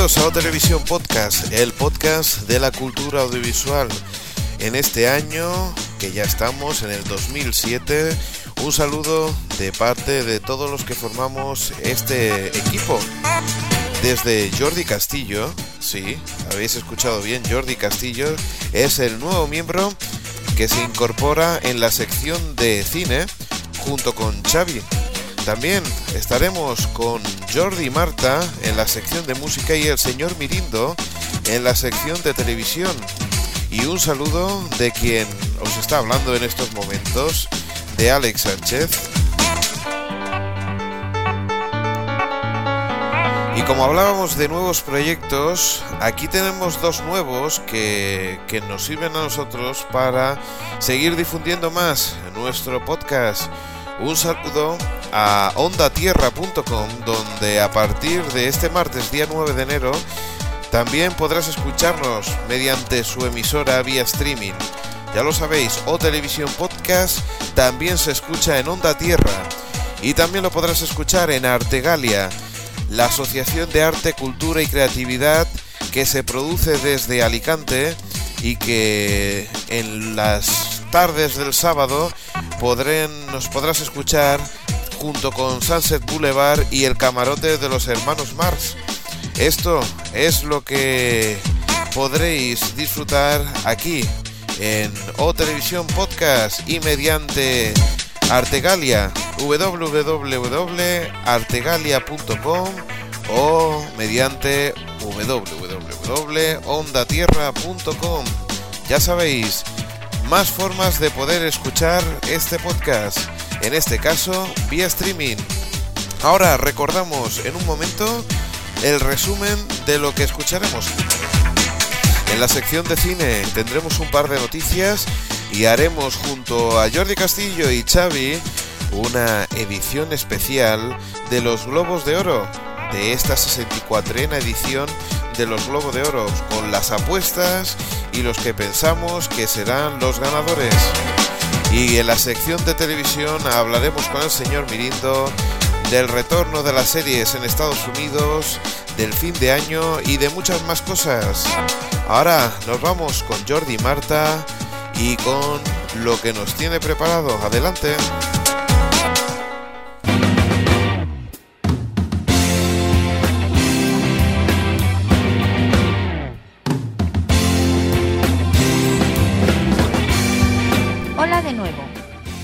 Bienvenidos a O Televisión Podcast, el podcast de la cultura audiovisual. En este año, que ya estamos en el 2007, un saludo de parte de todos los que formamos este equipo. Desde Jordi Castillo, sí, habéis escuchado bien, Jordi Castillo es el nuevo miembro que se incorpora en la sección de cine junto con Xavi. También estaremos con Jordi y Marta en la sección de música y el señor Mirindo en la sección de televisión. Y un saludo de quien os está hablando en estos momentos, de Alex Sánchez. Y como hablábamos de nuevos proyectos, aquí tenemos dos nuevos que, que nos sirven a nosotros para seguir difundiendo más nuestro podcast. Un saludo a ondatierra.com donde a partir de este martes día 9 de enero también podrás escucharnos mediante su emisora vía streaming. Ya lo sabéis, o televisión podcast también se escucha en Onda Tierra y también lo podrás escuchar en Artegalia, la Asociación de Arte, Cultura y Creatividad que se produce desde Alicante y que en las tardes del sábado nos podrás escuchar junto con Sunset Boulevard y el camarote de los hermanos Mars. Esto es lo que podréis disfrutar aquí en O Podcast y mediante Artegalia, www.artegalia.com o mediante www.ondatierra.com. Ya sabéis, más formas de poder escuchar este podcast, en este caso vía streaming. Ahora recordamos en un momento el resumen de lo que escucharemos. En la sección de cine tendremos un par de noticias y haremos junto a Jordi Castillo y Xavi una edición especial de los Globos de Oro, de esta 64 edición de los Globos de Oro, con las apuestas y los que pensamos que serán los ganadores. Y en la sección de televisión hablaremos con el señor Mirindo del retorno de las series en Estados Unidos, del fin de año y de muchas más cosas. Ahora nos vamos con Jordi y Marta y con lo que nos tiene preparado. Adelante.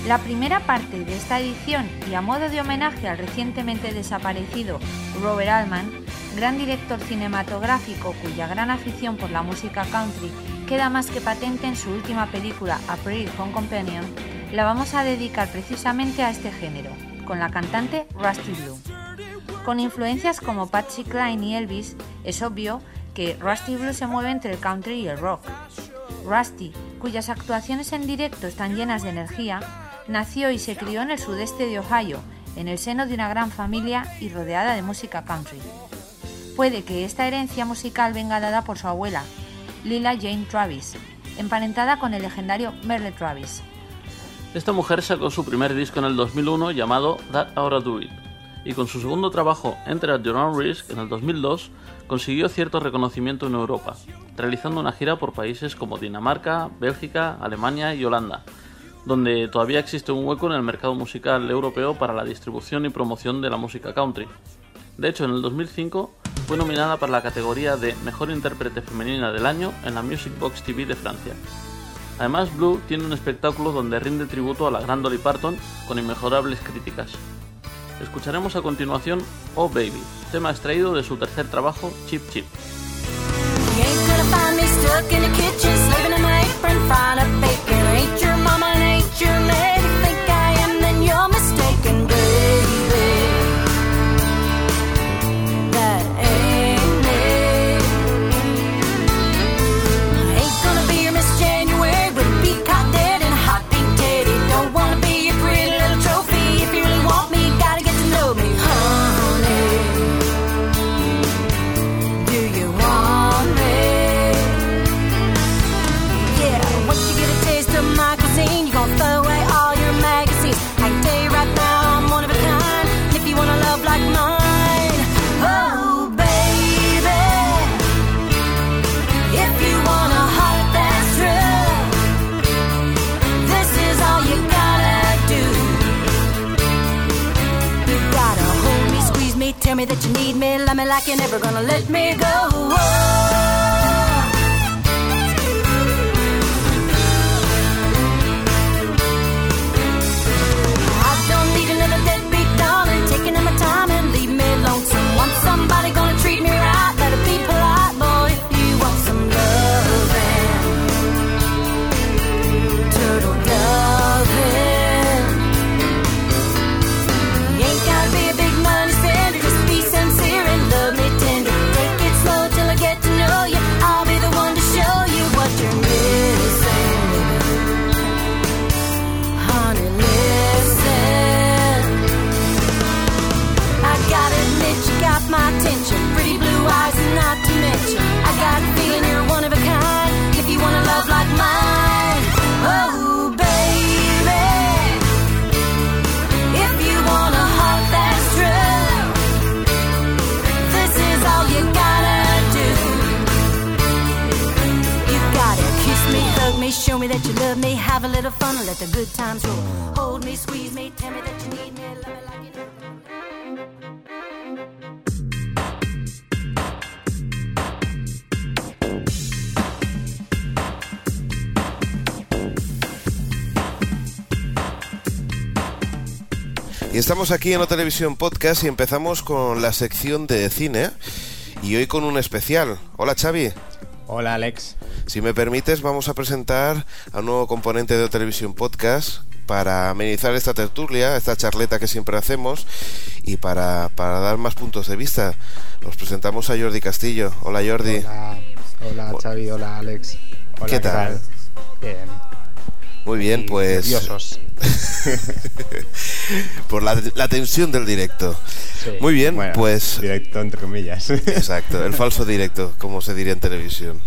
La primera parte de esta edición y a modo de homenaje al recientemente desaparecido Robert Altman, gran director cinematográfico cuya gran afición por la música country queda más que patente en su última película A Prairie Home Companion, la vamos a dedicar precisamente a este género, con la cantante Rusty Blue. Con influencias como Patsy Cline y Elvis, es obvio que Rusty Blue se mueve entre el country y el rock. Rusty, cuyas actuaciones en directo están llenas de energía, nació y se crió en el sudeste de Ohio, en el seno de una gran familia y rodeada de música country. Puede que esta herencia musical venga dada por su abuela, Lila Jane Travis, emparentada con el legendario Merle Travis. Esta mujer sacó su primer disco en el 2001 llamado That Oughta Do It, y con su segundo trabajo, Enter at Your Own Risk, en el 2002, consiguió cierto reconocimiento en Europa, realizando una gira por países como Dinamarca, Bélgica, Alemania y Holanda, donde todavía existe un hueco en el mercado musical europeo para la distribución y promoción de la música country. De hecho, en el 2005 fue nominada para la categoría de Mejor Intérprete Femenina del Año en la Music Box TV de Francia. Además, Blue tiene un espectáculo donde rinde tributo a la gran Dolly Parton con inmejorables críticas. Escucharemos a continuación Oh Baby, tema extraído de su tercer trabajo, Chip Chip. dominate your name. That you need me, love me like you're never gonna let me go. Whoa. Y estamos aquí en la televisión podcast y empezamos con la sección de cine y hoy con un especial. Hola Xavi. Hola Alex. Si me permites, vamos a presentar a un nuevo componente de Televisión Podcast para amenizar esta tertulia, esta charleta que siempre hacemos y para, dar más puntos de vista. Nos presentamos a Jordi Castillo. Hola Jordi. Hola, hola Xavi, hola Alex. ¿Qué tal? Bien. Muy bien, pues... Nerviosos. Por la, tensión del directo. Muy bien, pues... Directo entre comillas. Exacto, el falso directo, como se diría en televisión.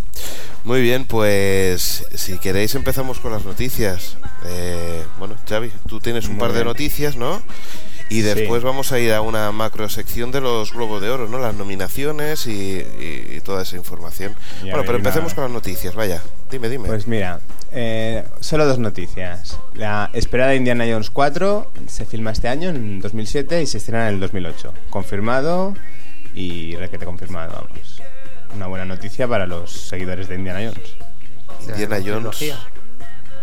Muy bien, pues si queréis empezamos con las noticias. Eh, bueno, Xavi, tú tienes un par de noticias, ¿no? Y después vamos a ir a una macro sección de los Globos de Oro, ¿no? Las nominaciones y, toda esa información. bueno, pero empecemos con las noticias, vaya. Dime, dime. Pues mira, eh, solo dos noticias. La esperada Indiana Jones 4 se filma este año, en 2007, y se estrena en el 2008. Confirmado y requete confirmado, vamos una buena noticia para los seguidores de Indiana Jones. Indiana Jones.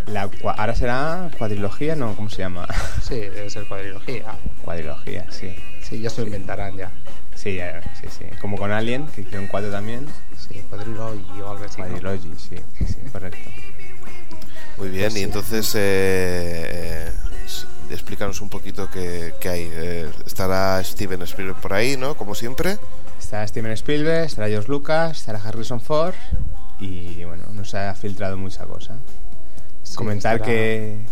La, ahora será cuadrilogía, ¿no? ¿Cómo se llama? Sí, debe ser cuadrilogía. Cuadrilogía, sí. Sí, ya se lo inventarán ya. Sí, sí, sí. Como con Alien, que hicieron cuatro también. Sí, cuadrilogy o algo así. Cuadrilogy, sí, sí, correcto. Muy bien, pues y entonces eh, eh, explícanos un poquito qué, hay. Eh, estará Steven Spielberg por ahí, ¿no? Como siempre. Está Steven Spielberg, estará George Lucas, estará Harrison Ford y bueno, no se ha filtrado mucha cosa. Comentar que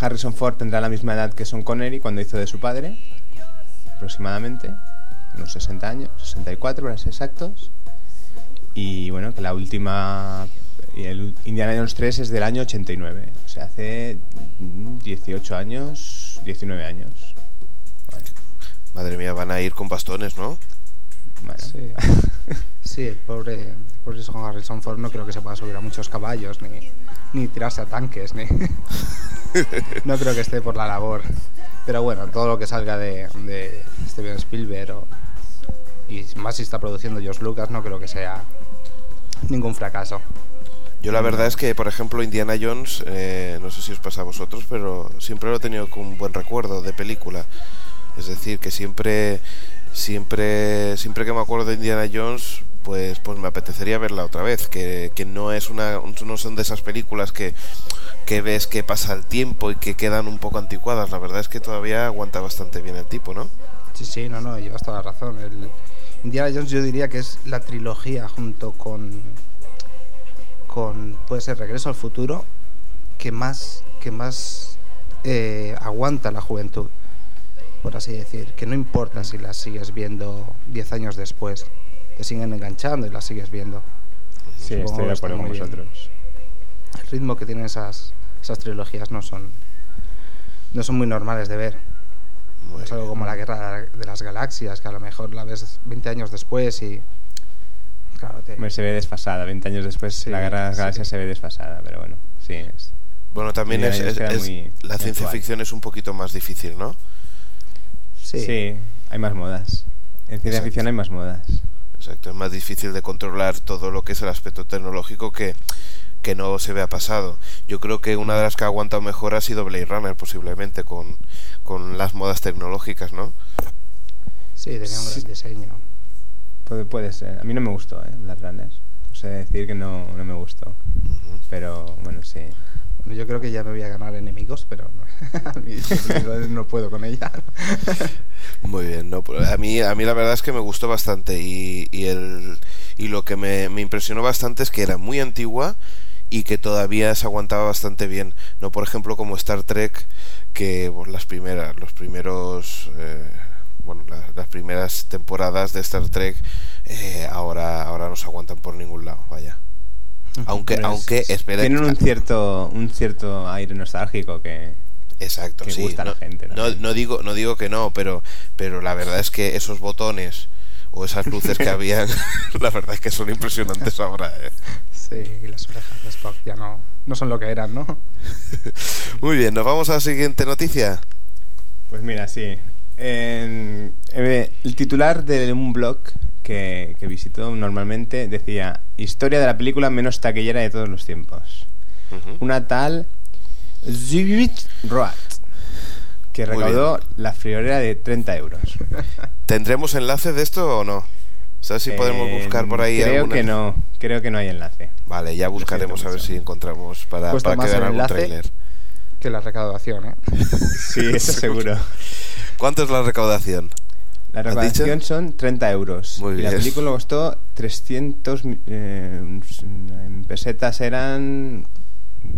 Harrison Ford tendrá la misma edad que Son Connery cuando hizo de su padre, aproximadamente, unos 60 años, 64 para ser exactos. Y bueno, que la última, el Indiana Jones 3 es del año 89, o sea, hace 18 años, 19 años. Madre mía, van a ir con bastones, ¿no? Sí. sí, pobre, por eso Harrison Ford no creo que se pueda subir a muchos caballos ni, ni tirarse a tanques, ni no creo que esté por la labor. Pero bueno, todo lo que salga de, Steven Spielberg y más si está produciendo George Lucas no creo que sea ningún fracaso. Yo la verdad es que, por ejemplo, Indiana Jones, eh, no sé si os pasa a vosotros, pero siempre lo he tenido con un buen recuerdo de película. Es decir, que siempre siempre siempre que me acuerdo de Indiana Jones pues pues me apetecería verla otra vez que, no es una no son de esas películas que, que ves que pasa el tiempo y que quedan un poco anticuadas. La verdad es que todavía aguanta bastante bien el tipo no sí sí no no llevas toda la razón. El Indiana Jones yo diría que es la trilogía junto con con puede ser Regreso al futuro que más que más eh, aguanta la juventud por así decir, que no importa si las sigues viendo 10 años después, te siguen enganchando y las sigues viendo. Sí, estoy de acuerdo con vosotros. El ritmo que tienen esas, esas trilogías no son, no son muy normales de ver. es algo como la guerra de las galaxias, que a lo mejor la ves 20 años después y... Claro, Se ve desfasada, 20 años después la guerra de las galaxias se ve desfasada, pero bueno, sí. Es... Bueno, también es, la ciencia ficción es un poquito más difícil, ¿no? Sí. hay más modas. En ciencia Exacto. ficción hay más modas. Exacto, es más difícil de controlar todo lo que es el aspecto tecnológico que, que no se vea pasado. Yo creo que una de las que ha aguantado mejor ha sido Blade Runner, posiblemente, con, con las modas tecnológicas, ¿no? Sí, tenía un gran diseño. Puede, puede ser. A mí no me gustó, ¿eh? Blade Runner. O sea, decir que no, no me gustó. Pero bueno, sí. Yo creo que ya me voy a ganar enemigos, pero no, no puedo con ella. Muy bien, no, pero a mí, a mí la verdad es que me gustó bastante y, el, y lo que me, me impresionó bastante es que era muy antigua y que todavía se aguantaba bastante bien. No, por ejemplo, como Star Trek, que pues, las primeras, los primeros, eh, bueno, la- las primeras temporadas de Star Trek eh, ahora, ahora no se aguantan por ningún lado, vaya. Aunque, Pero es- aunque, espera, Tienen un cierto, un cierto aire nostálgico que... Exacto, que sí. gusta a no, la gente no, no digo, no digo que no, pero, pero la verdad es que esos botones o esas luces que habían, la verdad es que son impresionantes ahora. ¿eh? Sí, y las orejas de Spock ya no, no son lo que eran, ¿no? Muy bien, nos vamos a la siguiente noticia. Pues mira, sí. En- eh, el titular de un blog que, que visitó normalmente decía Historia de la película menos taquillera de todos los tiempos. Una tal Zygmunt Roat que recaudó la friolera de 30 euros. ¿Tendremos enlace de esto o no? ¿Sabes si podemos Eh, buscar por ahí Creo alguna- que no, creo que no hay enlace. Vale, ya buscaremos a ver si encontramos para, Cuesta para que vean el algún tráiler. Que la recaudación, ¿eh? Sí, eso seguro. ¿Cuánto es la recaudación? La ¿Has recaudación son 30 euros. Muy y la película costó 300... mi- eh, en pesetas eran...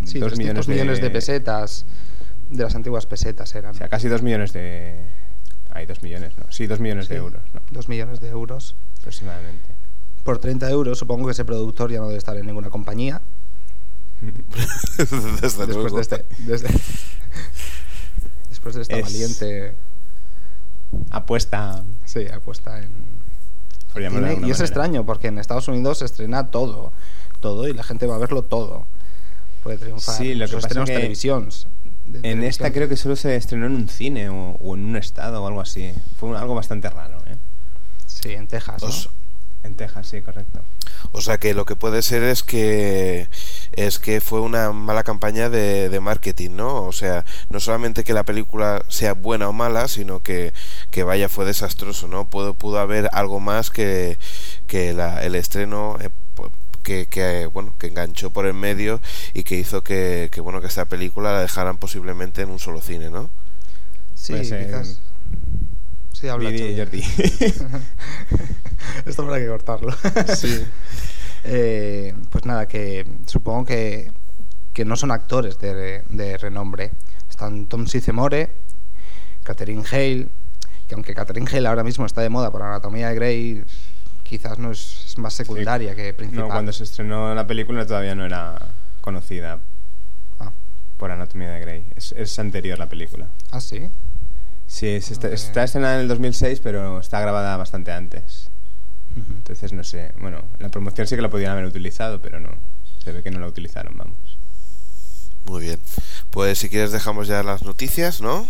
Sí, 2 300 millones de... pesetas, de las antiguas pesetas eran. O sea, casi 2 millones de... Hay 2 millones, ¿no? Sí, 2 millones de euros, ¿no? 2 millones de euros. Aproximadamente. Por 30 euros, supongo que ese productor ya no debe estar en ninguna compañía. Desde Después luego. de este... desde- Después de esta Es- valiente... Apuesta... Sí, apuesta en... Y es extraño porque en Estados Unidos se estrena todo, todo y la gente va a verlo todo. Puede triunfar. Sí, lo que Los pasa estrenos que En televisión. esta creo que solo se estrenó en un cine o, o en un estado o algo así. Fue un- algo bastante raro, ¿eh? Sí, en Texas. ¿no? En Texas, sí, correcto. O sea que lo que puede ser es que es que fue una mala campaña de, de marketing, ¿no? O sea, no solamente que la película sea buena o mala, sino que, que vaya fue desastroso, ¿no? Pudo, pudo haber algo más que, que la- el estreno eh, que, que, bueno que enganchó por el medio y que hizo que, que bueno que esta película la dejaran posiblemente en un solo cine, ¿no? Sí, Puede ser. quizás. Sí, habla Vidi y. Jordi. Esto habrá que cortarlo. Sí. Eh, pues nada, que supongo que, que no son actores de, de renombre. Están Tom Sizemore, Catherine Hale, que aunque Catherine Hale ahora mismo está de moda por Anatomía de Grey, quizás no es, es más secundaria que principal. No, cuando se estrenó la película todavía no era conocida Ah, por Anatomía de Grey. Es, es anterior la película. ¿Ah, sí. Sí, se está, está estrenada en el 2006, pero está grabada bastante antes. Entonces, no sé. Bueno, la promoción sí que la podían haber utilizado, pero no. Se ve que no la utilizaron, vamos. Muy bien. Pues si quieres dejamos ya las noticias, ¿no?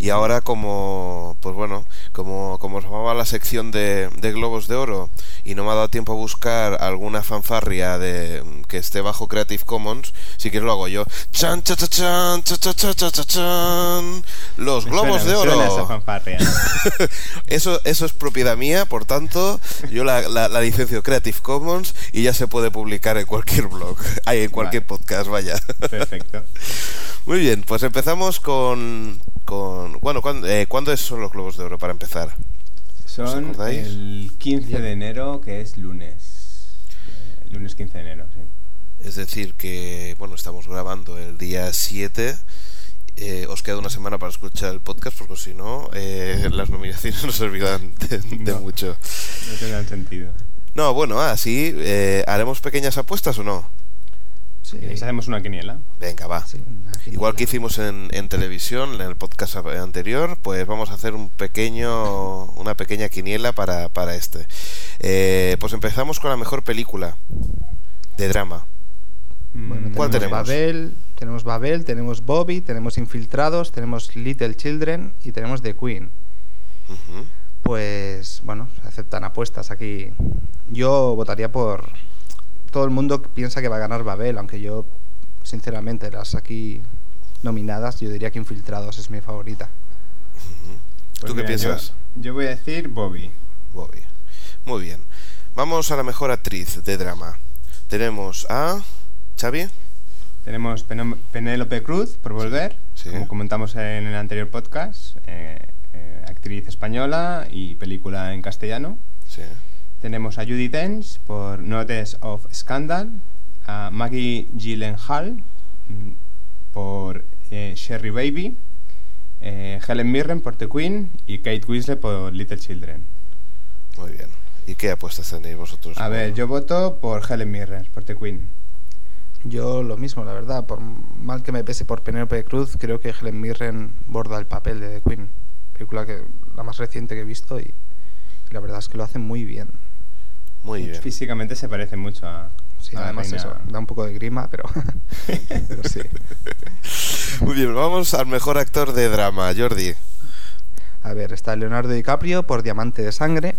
Y ahora como, pues bueno, como, como os llamaba la sección de, de Globos de Oro y no me ha dado tiempo a buscar alguna fanfarria de que esté bajo Creative Commons, si quieres lo hago yo. Chan, cha, cha, chan, cha, cha, cha, cha, cha, chan. Los Me Globos suena- de esa Oro. fanfarria. Eso, eso es propiedad mía, por tanto, yo la, la, la licencio Creative Commons y ya se puede publicar en cualquier blog, hay en cualquier Vale. podcast, vaya. Perfecto. Muy bien, pues empezamos con... con bueno, ¿cuándo, eh, ¿cuándo son los Globos de Oro para empezar? Son el 15 de enero, que es lunes. Eh, lunes 15 de enero, sí. Es decir, que, bueno, estamos grabando el día 7. eh, os queda una semana para escuchar el podcast, porque si no, eh, las nominaciones no servirán de, de No. mucho. No tendrán sentido. No, bueno, así, eh, ¿haremos pequeñas apuestas o no? Sí. ¿Queréis hacemos una quiniela? Venga, va. Sí, Igual que hicimos en, en televisión, en el podcast anterior, pues vamos a hacer un pequeño, una pequeña quiniela para, para este. Eh, pues empezamos con la mejor película de drama. Bueno, Mm, ¿Cuál tenemos? Babel, tenemos Babel, tenemos Bobby, tenemos Infiltrados, tenemos Little Children y tenemos The Queen. Pues bueno, se aceptan apuestas aquí. Yo votaría por... Todo el mundo piensa que va a ganar Babel, aunque yo, sinceramente, las aquí nominadas, yo diría que Infiltrados es mi favorita. ¿Tú qué Pues mira, piensas? Yo, yo voy a decir Bobby. Bobby. Muy bien. Vamos a la mejor actriz de drama. Tenemos a Xavi. Tenemos Penélope Cruz por volver, Sí. como comentamos en el anterior podcast, eh, eh, actriz española y película en castellano. Sí. Tenemos a Judy Dench por Notice of Scandal, a Maggie Gyllenhaal mm, por eh, Sherry Baby, eh, Helen Mirren por The Queen y Kate Winslet por Little Children. Muy bien. ¿Y qué apuestas tenéis vosotros? A ver, yo voto por Helen Mirren, por The Queen. Yo lo mismo, la verdad. Por mal que me pese por Penélope Cruz, creo que Helen Mirren borda el papel de The Queen. Película que la más reciente que he visto y la verdad es que lo hace muy bien. Muy bien. Físicamente se parece mucho a. Sí, a además eso, da un poco de grima, pero, pero sí. Muy bien, vamos al mejor actor de drama, Jordi. A ver, está Leonardo DiCaprio por Diamante de Sangre.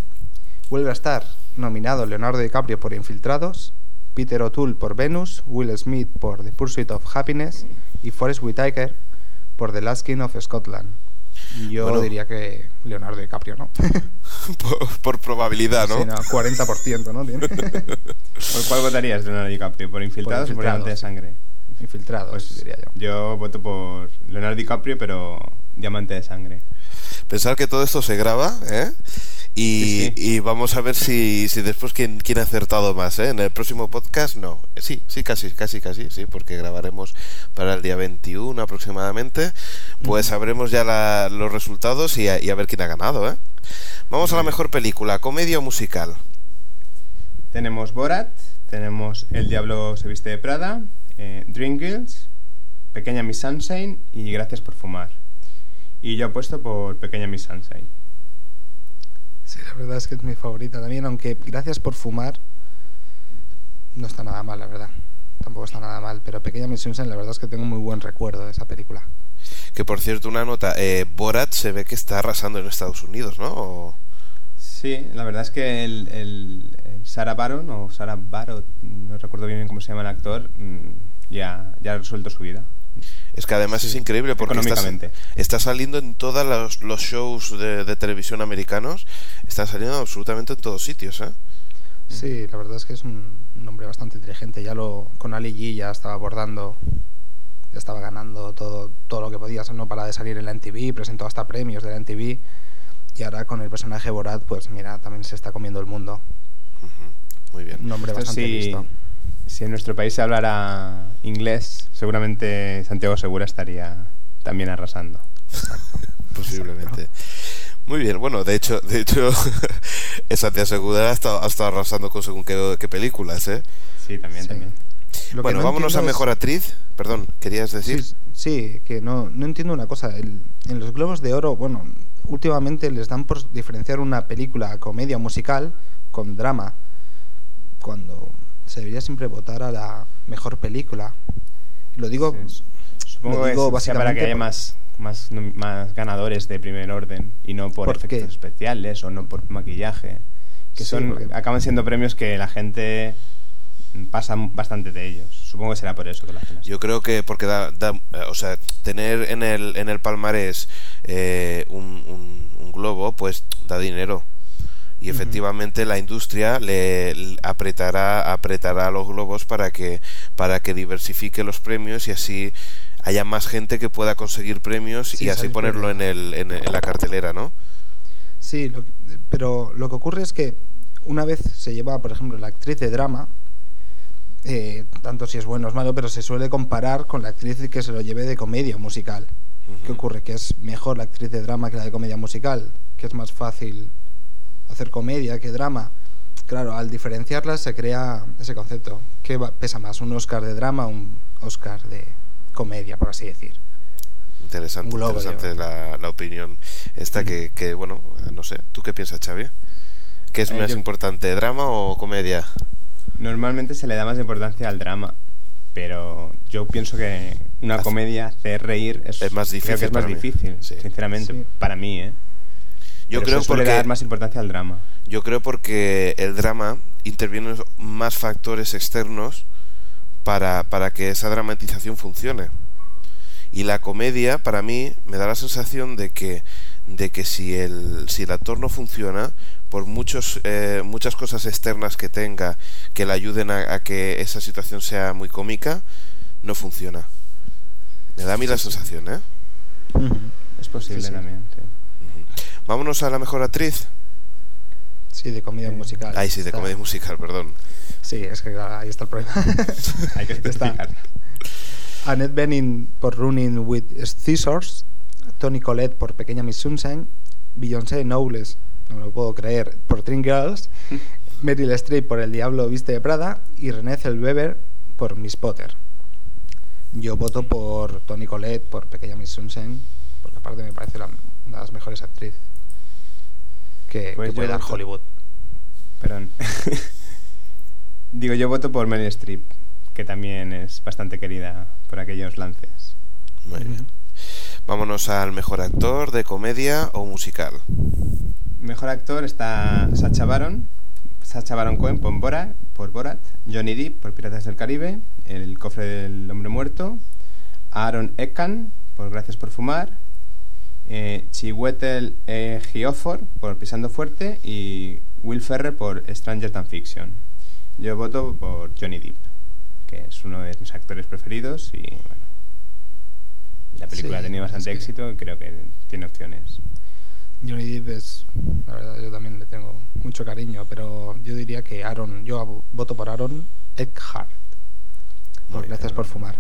Vuelve a estar nominado Leonardo DiCaprio por Infiltrados. Peter O'Toole por Venus. Will Smith por The Pursuit of Happiness. Y Forrest Whitaker por The Last King of Scotland. Yo Bueno. diría que Leonardo DiCaprio, ¿no? por, por probabilidad, ¿no? Sí, no, 40%, ¿no? Tiene. ¿Por cuál votarías, Leonardo DiCaprio? ¿Por Infiltrados o por Infiltrados. Diamante de Sangre? Infiltrados, Pues diría yo. Yo voto por Leonardo DiCaprio, pero Diamante de Sangre. Pensar que todo esto se graba, ¿eh? Y, Sí, sí. y vamos a ver si, si después quién, quién ha acertado más, ¿eh? En el próximo podcast, no. Sí, sí, casi, casi, casi, sí, porque grabaremos para el día 21 aproximadamente. Pues sabremos ya la- los resultados y a, y a ver quién ha ganado, ¿eh? Vamos a la mejor película, comedia o musical. Tenemos Borat, tenemos El Diablo se viste de Prada, eh, Dreamgirls, Pequeña Miss Sunshine y Gracias por fumar. Y yo apuesto por Pequeña Miss Sunshine. Sí, la verdad es que es mi favorita también, aunque gracias por fumar no está nada mal, la verdad. Tampoco está nada mal, pero Pequeña Miss Sunshine, la verdad es que tengo muy buen recuerdo de esa película. Que por cierto, una nota, eh, Borat se ve que está arrasando en Estados Unidos, ¿no? O- Sí, la verdad es que el, el- el Sarah Baron o Sarah Barrett, no recuerdo bien cómo se llama el actor, mm, ya, ya ha resuelto su vida. Es que además es increíble porque está, Económicamente. está saliendo en todos los, los shows de, de televisión americanos, está saliendo absolutamente en todos sitios, ¿eh? Sí, la verdad es que es un, un hombre bastante inteligente. Ya lo con Ali G ya estaba abordando, ya estaba ganando todo, todo lo que podía. No para de salir en la NTV, presentó hasta premios de la NTV. Y ahora con el personaje Borat, pues mira, también se está comiendo el mundo. Ujú, Muy bien. Un hombre Esto bastante sí, listo. Si en nuestro país se hablara inglés, seguramente Santiago Segura estaría también arrasando. Posiblemente. Muy bien, bueno, de hecho, de hecho, Santiago Segura ha estado, ha estado arrasando con según qué, qué películas, ¿eh? Sí, también, Sí. también. Lo bueno, no vámonos a es- mejor actriz. Perdón, ¿querías decir? Sí, sí, que no, no entiendo una cosa. El- en los Globos de Oro, bueno, últimamente les dan por diferenciar una película comedia o musical con drama, cuando se debería siempre votar a la mejor película. Y lo digo, Sí. Supongo lo que digo sea para que haya más, más, más ganadores de primer orden y no por ¿Por efectos qué? especiales o no por maquillaje. Que Sí, son porque- acaban siendo premios que la gente pasa bastante de ellos. Supongo que será por eso que lo hacen así. Yo creo que porque da, da- eh, o sea, tener en el, en el palmarés eh, un, un- un globo, pues da dinero. Y efectivamente la industria le, le apretará, apretará los globos para que, para que diversifique los premios y así haya más gente que pueda conseguir premios Sí, y así ponerlo en, el, en, en la cartelera, ¿no? Sí, lo pero lo que ocurre es que una vez se lleva, por ejemplo, la actriz de drama, eh, tanto si es bueno o es malo, pero se suele comparar con la actriz que se lo lleve de comedia musical. ¿Qué Ujú. ocurre? Que es mejor la actriz de drama que la de comedia musical, que es más fácil hacer comedia que drama. Claro, al diferenciarlas se crea ese concepto. ¿Qué va- pesa más, un Oscar de drama o un Oscar de comedia, por así decir? Interesante, globo, interesante la, la opinión esta que, que, bueno, no sé. ¿Tú qué piensas, Xavi? ¿Qué es Eh, más yo- importante, drama o comedia? Normalmente se le da más importancia al drama, pero yo pienso que una Hace- comedia hacer reír es, Es más creo que difícil es más mí. difícil, Sí. sinceramente, Sí. para mí, ¿eh? Yo Pero creo suele porque dar más importancia al drama. yo creo porque el drama interviene más factores externos para, para que esa dramatización funcione. Y la comedia, para mí, me da la sensación de que, de que si, el, si el actor no funciona, por muchos, eh, muchas cosas externas que tenga que le ayuden a, a que esa situación sea muy cómica, no funciona. Me da a mí la sensación, ¿eh? Es posible Sí, sí. también. sí. Vámonos a la mejor actriz. Sí, de comedia musical. Ay, sí, de Está- comedia musical, perdón. Sí, es que claro, ahí está el problema. Hay que Está. Annette Bening por Running with Scissors, Tony Collette por Pequeña Miss Sunshine, Beyoncé Knowles, no me lo puedo creer, por Dream Girls, Meryl Streep por El Diablo Viste de Prada y Renée Zellweger por Miss Potter. Yo voto por Tony Collette por Pequeña Miss Sunshine, porque aparte me parece la- las mejores actrices que, Pues que puede dar voto- Hollywood. Perdón. Digo, yo voto por Meryl Streep, que también es bastante querida por aquellos lances. Muy bien. Vámonos al mejor actor de comedia o musical. Mejor actor está Sacha Baron, Sacha Baron Cohen por Borat, por Borat, Johnny Depp por Piratas del Caribe, El cofre del hombre muerto, Aaron Eckhart por Gracias por fumar, eh, Chiwetel Ejiofor por Pisando fuerte y Will Ferrell por Stranger Than Fiction. Yo voto por Johnny Depp, que es uno de mis actores preferidos y bueno, la película Sí, ha tenido bastante éxito y creo que tiene opciones. Johnny Depp es, la verdad, yo también le tengo mucho cariño, pero yo diría que Aaron, yo voto por Aaron Eckhart. Por gracias por fumar.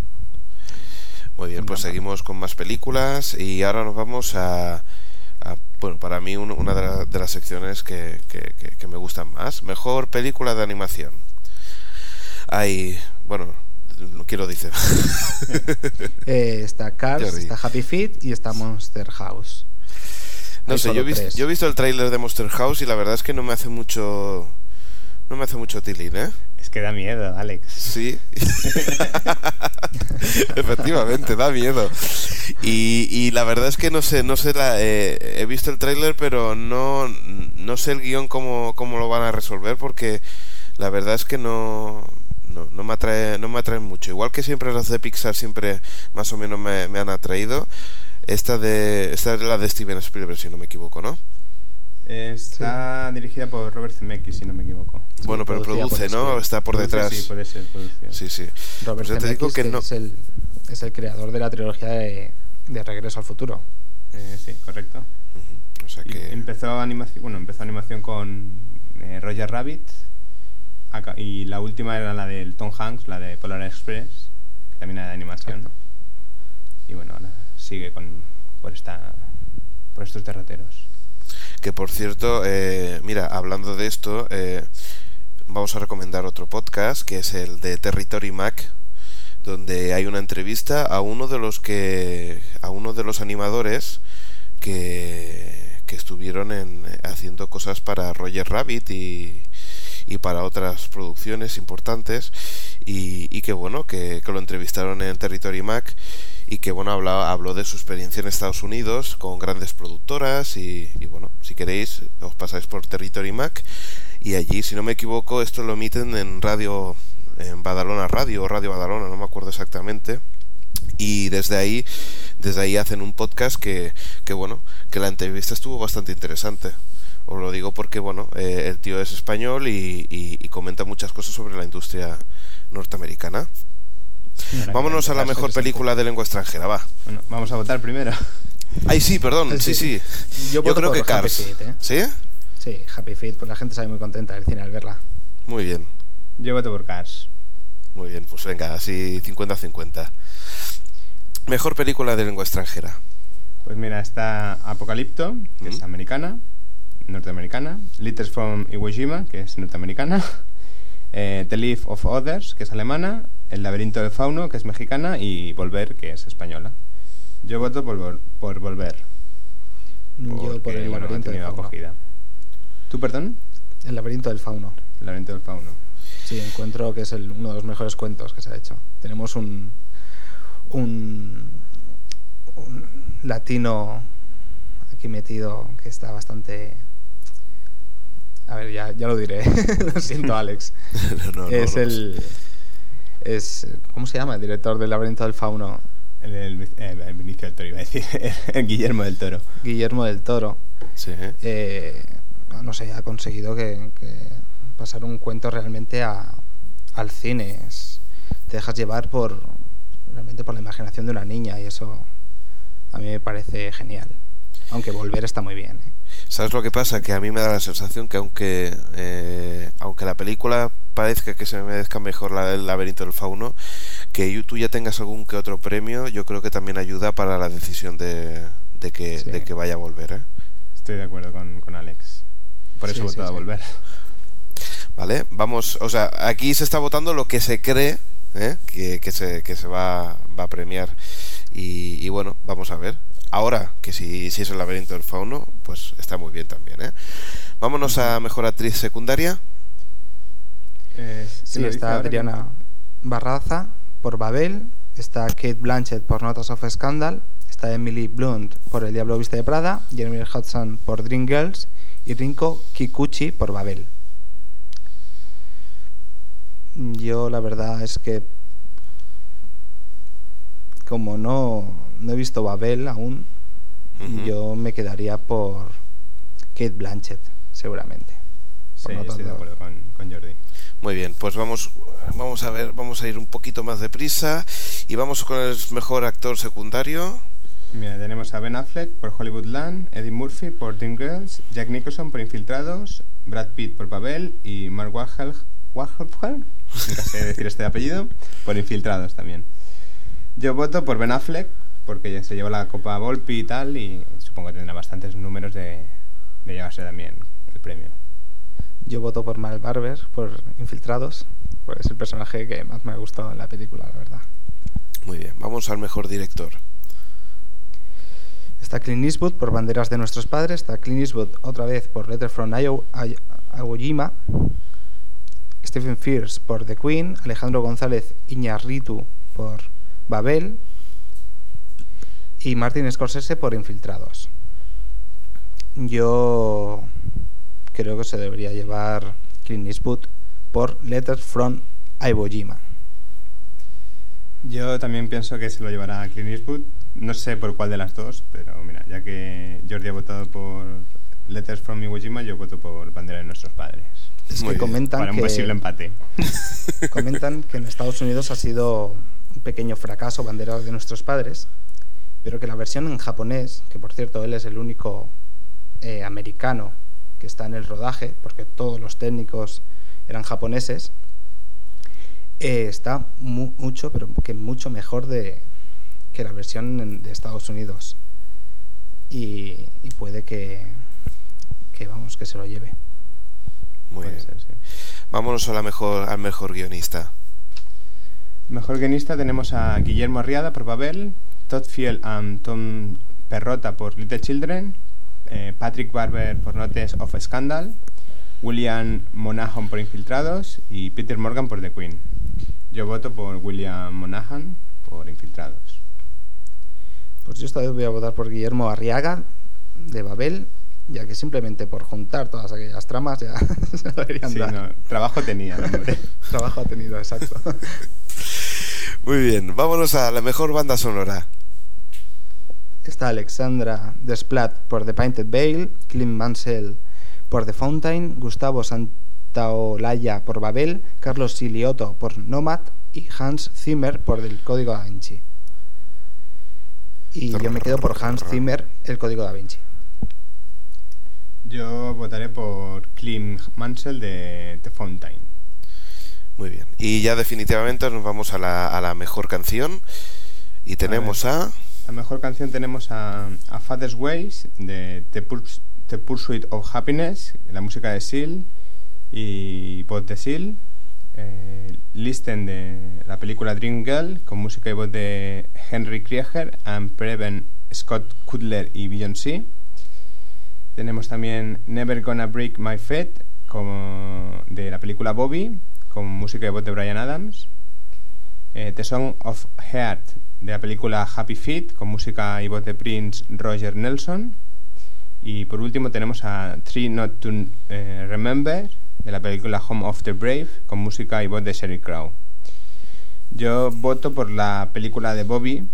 Muy bien, pues seguimos con más películas y ahora nos vamos a, a- bueno, para mí un- una de, la- de las secciones que, que- que- que me gustan más. Mejor película de animación. Hay, bueno, no quiero decir. Eh, está Cars, está Happy Feet y está Monster House. No Hay sé, yo he, solo visto, tres. yo he visto el tráiler de Monster House y la verdad es que no me hace mucho... No me hace mucho tilín, ¿eh? Es que da miedo, Alex. Sí. Efectivamente, da miedo. Y, y la verdad es que no sé, no sé la, eh, he visto el tráiler, pero no, no sé el guion cómo, cómo lo van a resolver porque la verdad es que no, no, no me atrae, no me atraen mucho. Igual que siempre las de Pixar siempre más o menos me, me han atraído. Esta de esta es la de Steven Spielberg, si no me equivoco, ¿no? Está dirigida por Robert Zemeckis, si no me equivoco. bueno, pero produce, ¿no? Está por Produce, detrás. Sí, puede ser, producción. Sí, sí. Robert Pues ya te digo Zemeckis, que que no. es, el, es el creador de la trilogía de, de Regreso al Futuro. Eh, sí, correcto. O sea Y que... empezó animación, bueno, empezó animación con eh, Roger Rabbit y la última era la del Tom Hanks, la de Polar Express, que también era de animación. Exacto. Y bueno, ahora sigue con por esta por estos derroteros. Que por cierto, eh, mira, hablando de esto, eh, vamos a recomendar otro podcast que es el de Territory Mac, donde hay una entrevista a uno de los que a uno de los animadores que, que estuvieron en, haciendo cosas para Roger Rabbit y, y para otras producciones importantes. Y, y que bueno que, que lo entrevistaron en Territory Mac y que bueno hablaba, habló de su experiencia en Estados Unidos con grandes productoras y, bueno si queréis os pasáis por Territory Mac y allí si no me equivoco esto lo emiten en radio en Badalona Radio o Radio Badalona no me acuerdo exactamente. Y desde ahí desde ahí hacen un podcast que, que bueno que la entrevista estuvo bastante interesante. Os lo digo porque bueno eh, el tío es español y comenta muchas cosas sobre la industria norteamericana vámonos a la mejor película de lengua extranjera va Bueno, vamos a votar primero. ay sí perdón sí sí sí. yo, creo que Cars Feet, ¿eh? sí Sí, Happy Feet, pues la gente sale muy contenta del cine al verla. muy bien Yo voto por Cars. muy bien pues venga así 50-50 mejor película de lengua extranjera Pues mira, está Apocalipto, que es Mm. americana, norteamericana. Letters from Iwo Jima, que es norteamericana. eh, The Leaf of Others, que es alemana. El laberinto del fauno, que es mexicana. Y Volver, que es española. Yo voto por, vol- por Volver. Yo por porque, el bueno, ha laberinto del tenido fauno. acogida. ¿Tú, perdón? El laberinto del fauno. El laberinto del fauno. Sí, encuentro que es el- uno de los mejores cuentos que se ha hecho. Tenemos un, un, un latino aquí metido que está bastante... A ver, ya, ya lo diré. lo siento, Alex. No, no, es no, el... Es, ¿Cómo se llama? El director del laberinto del fauno. El, el, el- el Benicio del Toro, iba a decir. El Guillermo del Toro. Guillermo del Toro. Sí, ¿eh? eh, no sé, ha conseguido que, que pasar un cuento realmente a- al cine. Es- te dejas llevar por realmente por la imaginación de una niña y eso a mí me parece genial. Aunque volver está muy bien. ¿eh? ¿Sabes lo que pasa? Que a mí me da la sensación que aunque eh, aunque la película parezca que se me merezca mejor la del laberinto del fauno, que tú ya tengas algún que otro premio, yo creo que también ayuda para la decisión de, de que, Sí. de que vaya a volver. ¿eh? Estoy de acuerdo con, con Alex. Por eso Sí, he sí, votado a sí. volver. ¿Vale? Vamos, o sea, aquí se está votando lo que se cree ¿eh? que, que se, que se va, va a premiar. Y, y bueno, vamos a ver. Ahora, que si, si es el laberinto del fauno, pues está muy bien también. ¿eh? Vámonos a mejor actriz secundaria. Eh, Sí, está Adriana Barraza por Babel, está Kate Blanchett por Notas of Scandal, está Emily Blunt por El Diablo Viste de Prada, Jeremy Hudson por Dreamgirls y Rinko Kikuchi por Babel. Yo la verdad es que como no, no he visto Babel aún, yo me quedaría por Kate Blanchett, seguramente. Sí, estoy de acuerdo con, con Jordi. Muy bien, pues vamos, vamos a ver, vamos a ir un poquito más deprisa y vamos con el mejor actor secundario. Mira, tenemos a Ben Affleck por Hollywoodland, Eddie Murphy por Dreamgirls, Jack Nicholson por Infiltrados, Brad Pitt por Babel y Mark Wahlberg, Wahlberg, nunca sé decir este apellido, por Infiltrados también. Yo voto por Ben Affleck porque ya se lleva la Copa Volpi y tal y supongo que tendrá bastantes números de, de llevarse también el premio. Yo voto por Mal Barber, por Infiltrados, porque es el personaje que más me ha gustado en la película, la verdad. Muy bien, vamos al mejor director. Está Clint Eastwood por Banderas de Nuestros Padres, está Clint Eastwood otra vez por Letter from Iwo- Ay- Iwo Jima, Stephen Fierce por The Queen, Alejandro González Iñárritu por Babel y Martin Scorsese por Infiltrados. Yo creo que se debería llevar Clint Eastwood por Letters from Iwo Jima. Yo también pienso que se lo llevará Clint Eastwood. No sé por cuál de las dos, pero mira, ya que Jordi ha votado por Letters from Iwo Jima, yo voto por Bandera de Nuestros Padres. Es Muy que bien. comentan Para un que posible empate. Comentan que en Estados Unidos ha sido un pequeño fracaso bandera de nuestros padres, pero que la versión en japonés, que por cierto él es el único eh, americano que está en el rodaje, porque todos los técnicos eran japoneses, eh, está mu- mucho, pero que mucho mejor de, que la versión en- de Estados Unidos. Y, y puede que, que, vamos, que se lo lleve. Muy Puede bien. ser, sí. Vámonos a la mejor, al mejor guionista. Mejor guionista tenemos a Guillermo Arriada por Babel, Todd Field y Tom Perrota por Little Children, eh, Patrick Barber por Notes of Scandal, William Monahan por Infiltrados y Peter Morgan por The Queen. Yo voto por William Monahan por Infiltrados. Pues yo esta vez voy a votar por Guillermo Arriaga de Babel, ya que simplemente por juntar todas aquellas tramas ya se lo deberían Sí, dar. no, trabajo tenía, hombre. Trabajo ha tenido, exacto. Muy bien, vámonos a la mejor banda sonora. Está Alexandra Desplat por The Painted Veil, Clint Mansell por The Fountain, Gustavo Santaolalla por Babel, Carlos Silioto por Nomad y Hans Zimmer por El Código Da Vinci. Y yo me quedo por Hans Zimmer, El Código Da Vinci. Yo votaré por Klim Mansell de The Fountain. Muy bien. Y ya definitivamente nos vamos a la, a la mejor canción. Y tenemos a... La mejor canción tenemos a, a Father's Ways de The, Purs- The Pursuit of Happiness, la música de Seal y voz de Seal. Eh, Listen de la película Dream Girl con música y voz de Henry Krieger and Preben Scott Cutler y Beyoncé. Tenemos también Never Gonna Break My Faith como de la película Bobby con música y voz de Brian Adams. Eh, The Song of Heart de la película Happy Feet con música y voz de Prince Roger Nelson Y por último tenemos a Three Not to eh, Remember, de la película Home of the Brave, con música y voz de Sheryl Crow. Yo voto por la película de Bobby,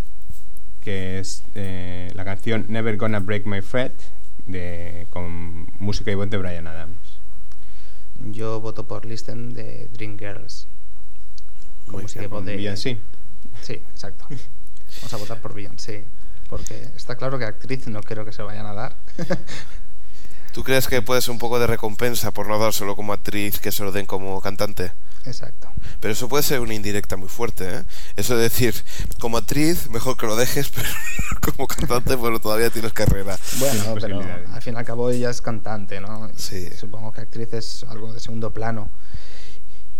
que es eh, la canción Never Gonna Break My Fret, de, con música y voz de Brian Adams. Yo voto por Listen de Dream Girls. Con Muy y voz de... Beyoncé. Sí, exacto. Vamos a votar por Beyoncé. Porque está claro que actriz no creo que se vayan a dar. ¿Tú crees que puede ser un poco de recompensa por no dárselo como actriz que se lo den como cantante? exacto. Pero eso puede ser una indirecta muy fuerte, ¿eh? Eso de decir, como actriz, mejor que lo dejes, pero como cantante, bueno, todavía tienes carrera. Bueno, pero al fin y al cabo ella es cantante, ¿no? Sí. Supongo que actriz es algo de segundo plano.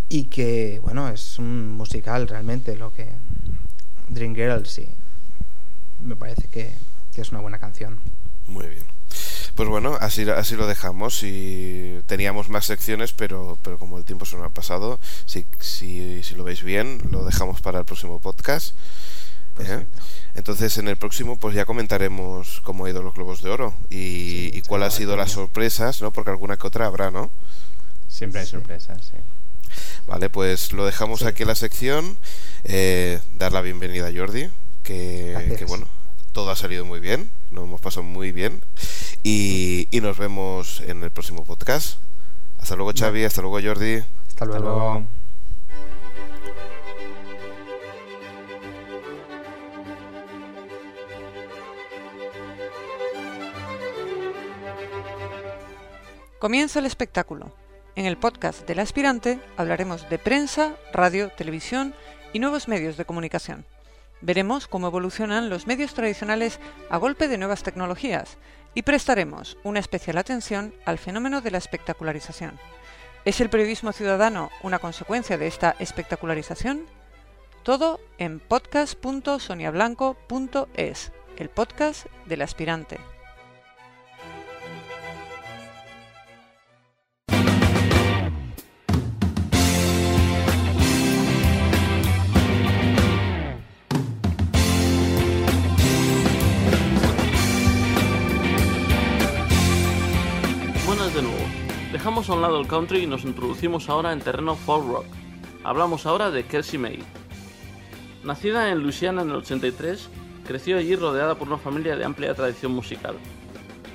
Y que, bueno, es un musical realmente lo que... Dream Girls, sí. Me parece que, que es una buena canción. Muy bien. Pues bueno, así, así lo dejamos. Y teníamos más secciones, pero, pero como el tiempo se nos ha pasado, si, si, si lo veis bien, lo dejamos para el próximo podcast. ¿eh? Entonces en el próximo pues ya comentaremos cómo ha ido los Globos de Oro y, Sí, y cuál sí, ha sido las sorpresas, ¿no? Porque alguna que otra habrá, ¿no? Siempre hay Sí. sorpresas, sí. Vale, pues lo dejamos aquí en la sección. Eh, dar la bienvenida a Jordi, que, que, bueno, todo ha salido muy bien, nos hemos pasado muy bien. Y, y nos vemos en el próximo podcast. Hasta luego, Xavi, hasta luego, Jordi. Hasta luego. Comienza el espectáculo. En el podcast del aspirante hablaremos de prensa, radio, televisión y nuevos medios de comunicación. Veremos cómo evolucionan los medios tradicionales a golpe de nuevas tecnologías y prestaremos una especial atención al fenómeno de la espectacularización. ¿Es el periodismo ciudadano una consecuencia de esta espectacularización? Todo en podcast.soniablanco.es, el podcast del aspirante. Dejamos a un lado el country y nos introducimos ahora en terreno folk rock. Hablamos ahora de Kelsey May. Nacida en Louisiana en el 83, creció allí rodeada por una familia de amplia tradición musical.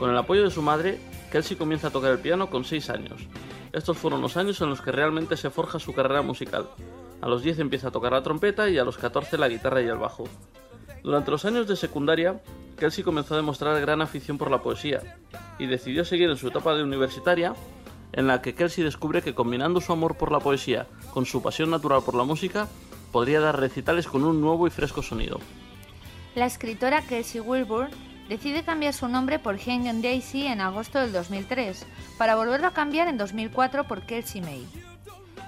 Con el apoyo de su madre, Kelsey comienza a tocar el piano con 6 años. Estos fueron los años en los que realmente se forja su carrera musical. A los 10 empieza a tocar la trompeta y a los 14 la guitarra y el bajo. Durante los años de secundaria, Kelsey comenzó a demostrar gran afición por la poesía y decidió seguir en su etapa de universitaria, en la que Kelsey descubre que combinando su amor por la poesía con su pasión natural por la música, podría dar recitales con un nuevo y fresco sonido. La escritora Kelsey Wilbur decide cambiar su nombre por Hang Daisy en agosto del 2003, para volverlo a cambiar en 2004 por Kelsey May.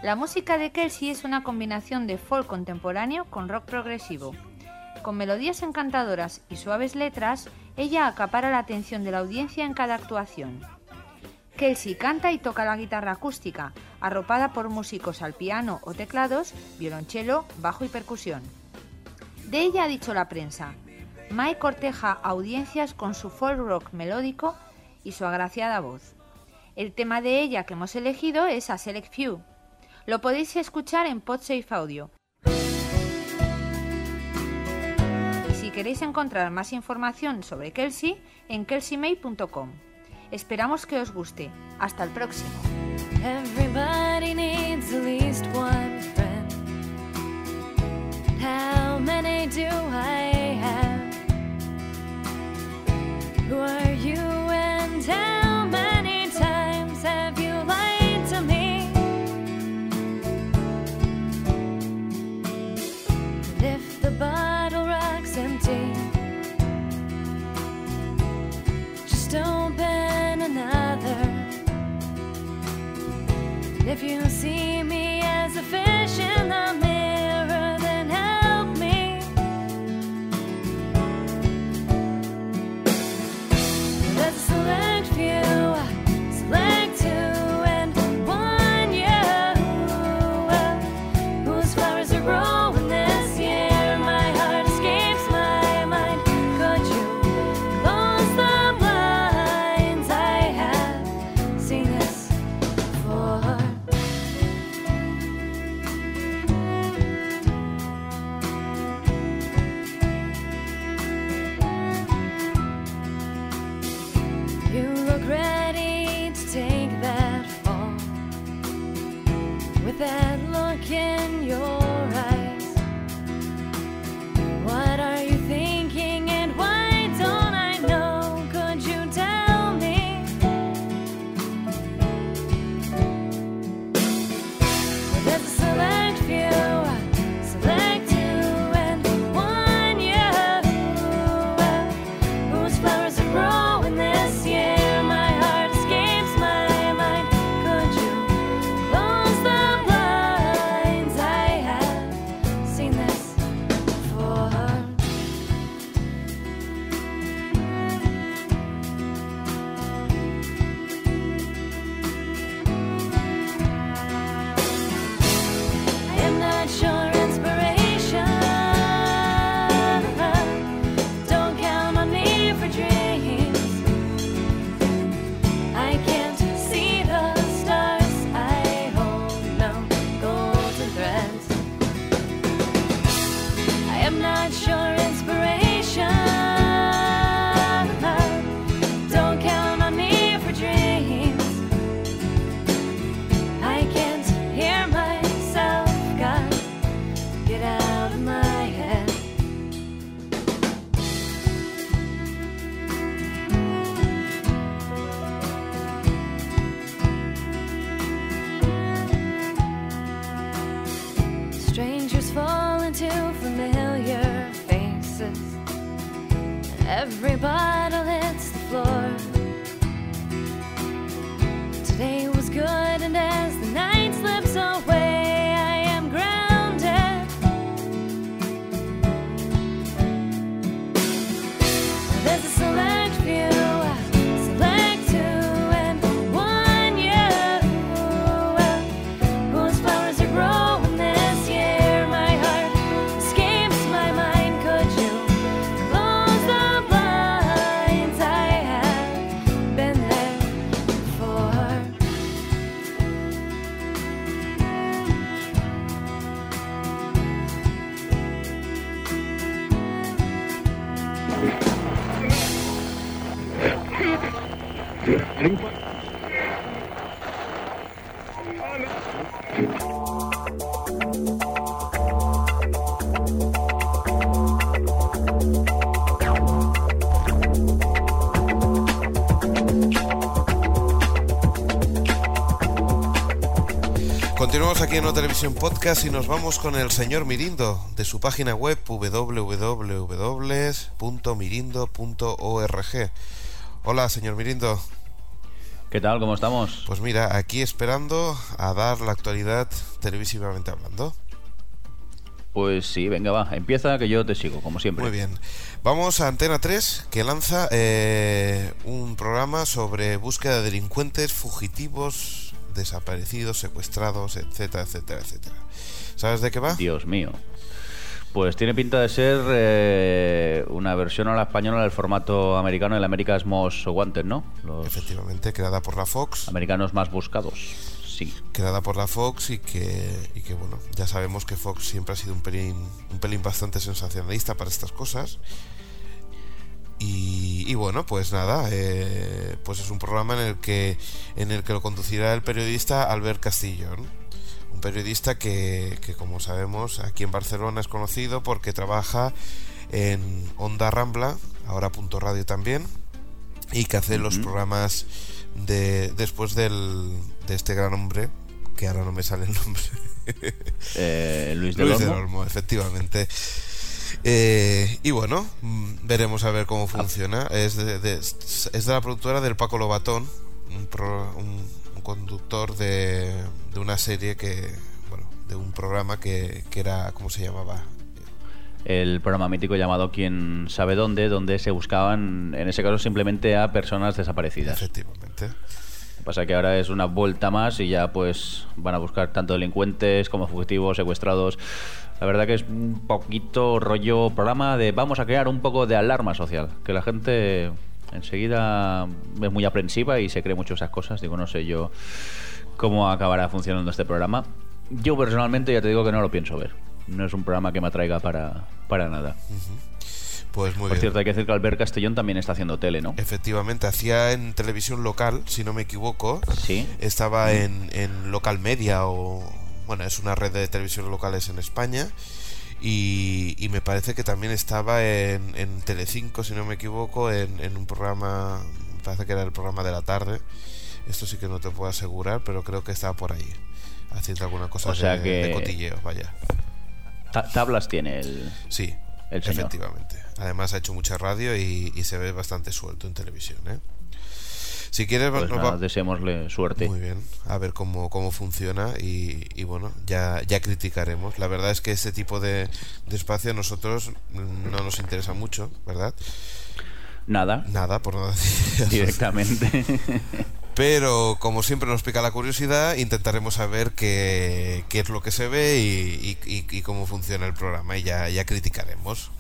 La música de Kelsey es una combinación de folk contemporáneo con rock progresivo. Con melodías encantadoras y suaves letras, ella acapara la atención de la audiencia en cada actuación. Kelsey canta y toca la guitarra acústica, arropada por músicos al piano o teclados, violonchelo, bajo y percusión. De ella ha dicho la prensa, Mai corteja audiencias con su folk rock melódico y su agraciada voz. El tema de ella que hemos elegido es A Select Few. Lo podéis escuchar en Podsafe Audio. Y si queréis encontrar más información sobre Kelsey, en kelseymay.com. Esperamos que os guste. Hasta el próximo. Everybody needs at least one friend. How many do I have? Who are you and how If you see me as a fish in the everybody. Podcast y nos vamos con el señor Mirindo de su página web www.mirindo.org. Hola, señor Mirindo. ¿Qué tal? ¿Cómo estamos? Pues mira, aquí esperando a dar la actualidad televisivamente hablando. Pues sí, venga, va, empieza que yo te sigo, como siempre. Muy bien. Vamos a Antena 3, que lanza eh, un programa sobre búsqueda de delincuentes, fugitivos, desaparecidos, secuestrados, etcétera, etcétera, etcétera. ¿Sabes de qué va? Dios mío. Pues tiene pinta de ser eh, una versión a la española del formato americano, el America's Most Wanted, ¿no? Los Efectivamente, creada por la Fox. americanos más buscados. Sí. creada por la Fox y que, y que bueno, ya sabemos que Fox siempre ha sido un pelín, un pelín bastante sensacionalista para estas cosas. Y, y bueno, pues nada, eh, pues es un programa en el que en el que lo conducirá el periodista Albert Castillón, un periodista que, que como sabemos aquí en Barcelona es conocido porque trabaja en Onda Rambla, ahora Punto Radio también, y que hace los programas de después del, de este gran hombre, que ahora no me sale el nombre. Eh, Luis del Luis del Olmo. Olmo, efectivamente. Eh, y bueno, mm, veremos a ver cómo funciona. Es de, de- es de la productora del Paco Lobatón, un, pro- un- un conductor de, de una serie que, bueno, de un programa que, que era, ¿cómo se llamaba? El programa mítico llamado Quién sabe dónde, donde se buscaban, en ese caso, simplemente a personas desaparecidas. Efectivamente. Lo que pasa que ahora es una vuelta más y ya pues van a buscar tanto delincuentes como fugitivos, secuestrados. La verdad que es un poquito rollo programa de vamos a crear un poco de alarma social, que la gente enseguida es muy aprensiva y se cree mucho esas cosas. Digo, no sé yo cómo acabará funcionando este programa. Yo personalmente ya te digo que no lo pienso ver. No es un programa que me atraiga para, para nada. Pues muy Por bien. cierto, hay que decir que Albert Castellón también está haciendo tele, ¿no? Efectivamente, hacía en televisión local, si no me equivoco. Sí. Estaba en, en Local Media o... Bueno, es una red de televisión locales en España. Y, y me parece que también estaba en, en Telecinco, si no me equivoco, en, en un programa... Me parece que era el programa de la tarde. Esto sí que no te puedo asegurar, pero creo que estaba por ahí. Haciendo alguna cosa O sea de, que- de cotilleo, vaya. Ta- tablas tiene el... Sí, El efectivamente. Además ha hecho mucha radio y, y se ve bastante suelto en televisión, ¿eh? Si quieres, Pues nos nada, va- deseémosle suerte. Muy bien, a ver cómo, cómo funciona y, y bueno, ya, ya criticaremos. La verdad es que este tipo de, de espacio a nosotros no nos interesa mucho, ¿verdad? Nada, Nada, por no decir. directamente. Pero como siempre nos pica la curiosidad, intentaremos saber qué, qué es lo que se ve y- y cómo funciona el programa y ya, ya criticaremos.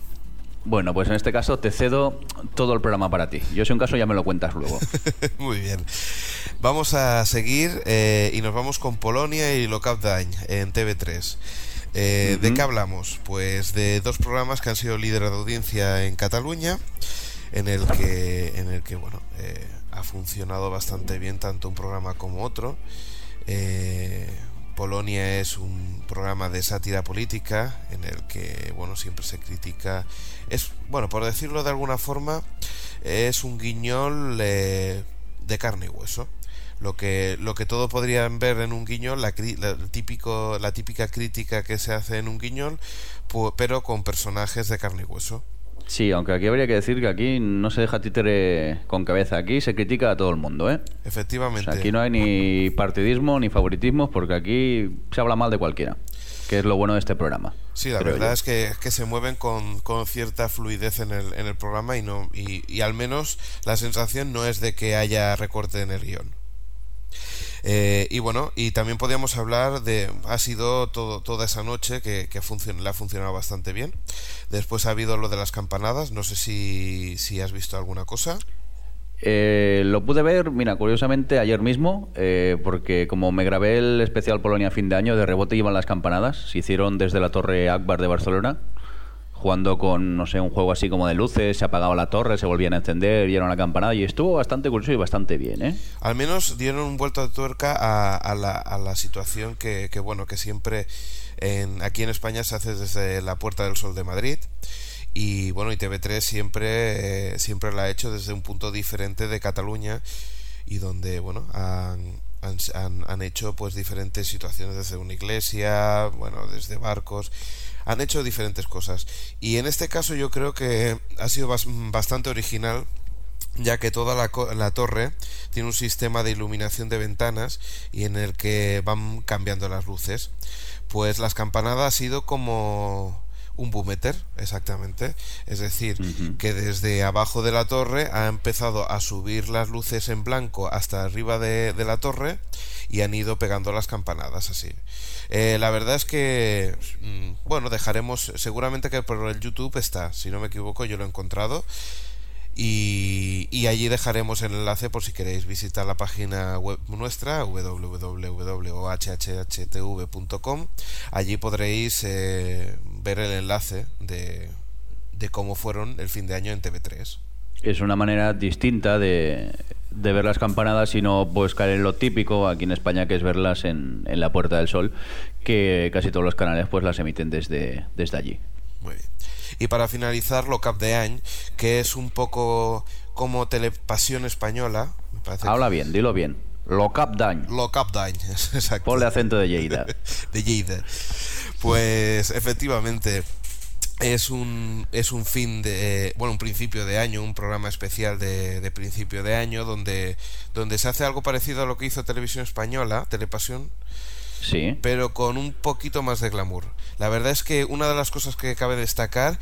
Bueno, pues en este caso te cedo todo el programa para ti. Yo si un caso ya me lo cuentas luego. Muy bien. Vamos a seguir eh, y nos vamos con Polonia y Lockup Dañ en TV3. Eh, ¿De qué hablamos? Pues de dos programas que han sido líder de audiencia en Cataluña, en el que, en el que bueno, eh, ha funcionado bastante bien tanto un programa como otro. Eh, Polonia es un programa de sátira política en el que bueno siempre se critica es bueno por decirlo de alguna forma es un guiñol eh, de carne y hueso lo que lo que todos podrían ver en un guiñol la, típico la típica crítica que se hace en un guiñol pero con personajes de carne y hueso Sí, aunque aquí habría que decir que aquí no se deja títere con cabeza. Aquí se critica a todo el mundo, ¿eh? O Efectivamente. sea, aquí no hay ni partidismo ni favoritismo porque aquí se habla mal de cualquiera, que es lo bueno de este programa. Sí, la verdad yo. es que, que se mueven con, con cierta fluidez en el, en el programa y no y, y al menos la sensación no es de que haya recorte en el guion. Eh, y bueno, y también podríamos hablar de. Ha sido todo, toda esa noche que, que funcion- le ha funcionado bastante bien. Después ha habido lo de las campanadas. No sé si, si has visto alguna cosa. Eh, lo pude ver, mira, curiosamente ayer mismo, eh, porque como me grabé el especial Polonia fin de año, de rebote iban las campanadas, se hicieron desde la Torre Akbar de Barcelona, jugando con, no sé, un juego así como de luces, se apagaba la torre, se volvían a encender era una campanada, y estuvo bastante curioso y bastante bien, ¿eh? Al menos dieron un vuelto de tuerca a, a la, a la situación que, que, bueno, que siempre en, aquí en España se hace desde la Puerta del Sol de Madrid. Y bueno, y TV3 siempre, eh, siempre la ha hecho desde un punto diferente de Cataluña y donde, bueno, han, han, han- hecho pues diferentes situaciones desde una iglesia, bueno, desde barcos, han hecho diferentes cosas. Y en este caso yo creo que ha sido bas- bastante original ya que toda la, la torre tiene un sistema de iluminación de ventanas y en el que van cambiando las luces. Pues las campanadas ha sido como un boometer, exactamente. Es decir, que desde abajo de la torre ha empezado a subir las luces en blanco hasta arriba de, de la torre y han ido pegando las campanadas así. Eh, la verdad es que, mm, bueno, dejaremos, seguramente que por el YouTube está, si no me equivoco, yo lo he encontrado. Y, allí dejaremos el enlace por si queréis visitar la página web nuestra www.ohhtv.com allí podréis eh, ver el enlace de, de cómo fueron el fin de año en TV3 Es una manera distinta de, de ver las campanadas y no pues en lo típico aquí en España que es verlas en, en la Puerta del Sol, que casi todos los canales pues las emiten desde, desde allí. Y para finalizar, lo Cap de Any, que es un poco como Telepasión Española. Me parece Habla bien, dilo bien. Lo Cap Dañ. Lo Cap de Any, exacto. Ponle acento de Lleida. de Lleida. Pues efectivamente es un es un fin de bueno un principio de año un programa especial de, de principio de año donde donde se hace algo parecido a lo que hizo televisión española Telepasión Sí. pero con un poquito más de glamour. La verdad es que una de las cosas que cabe destacar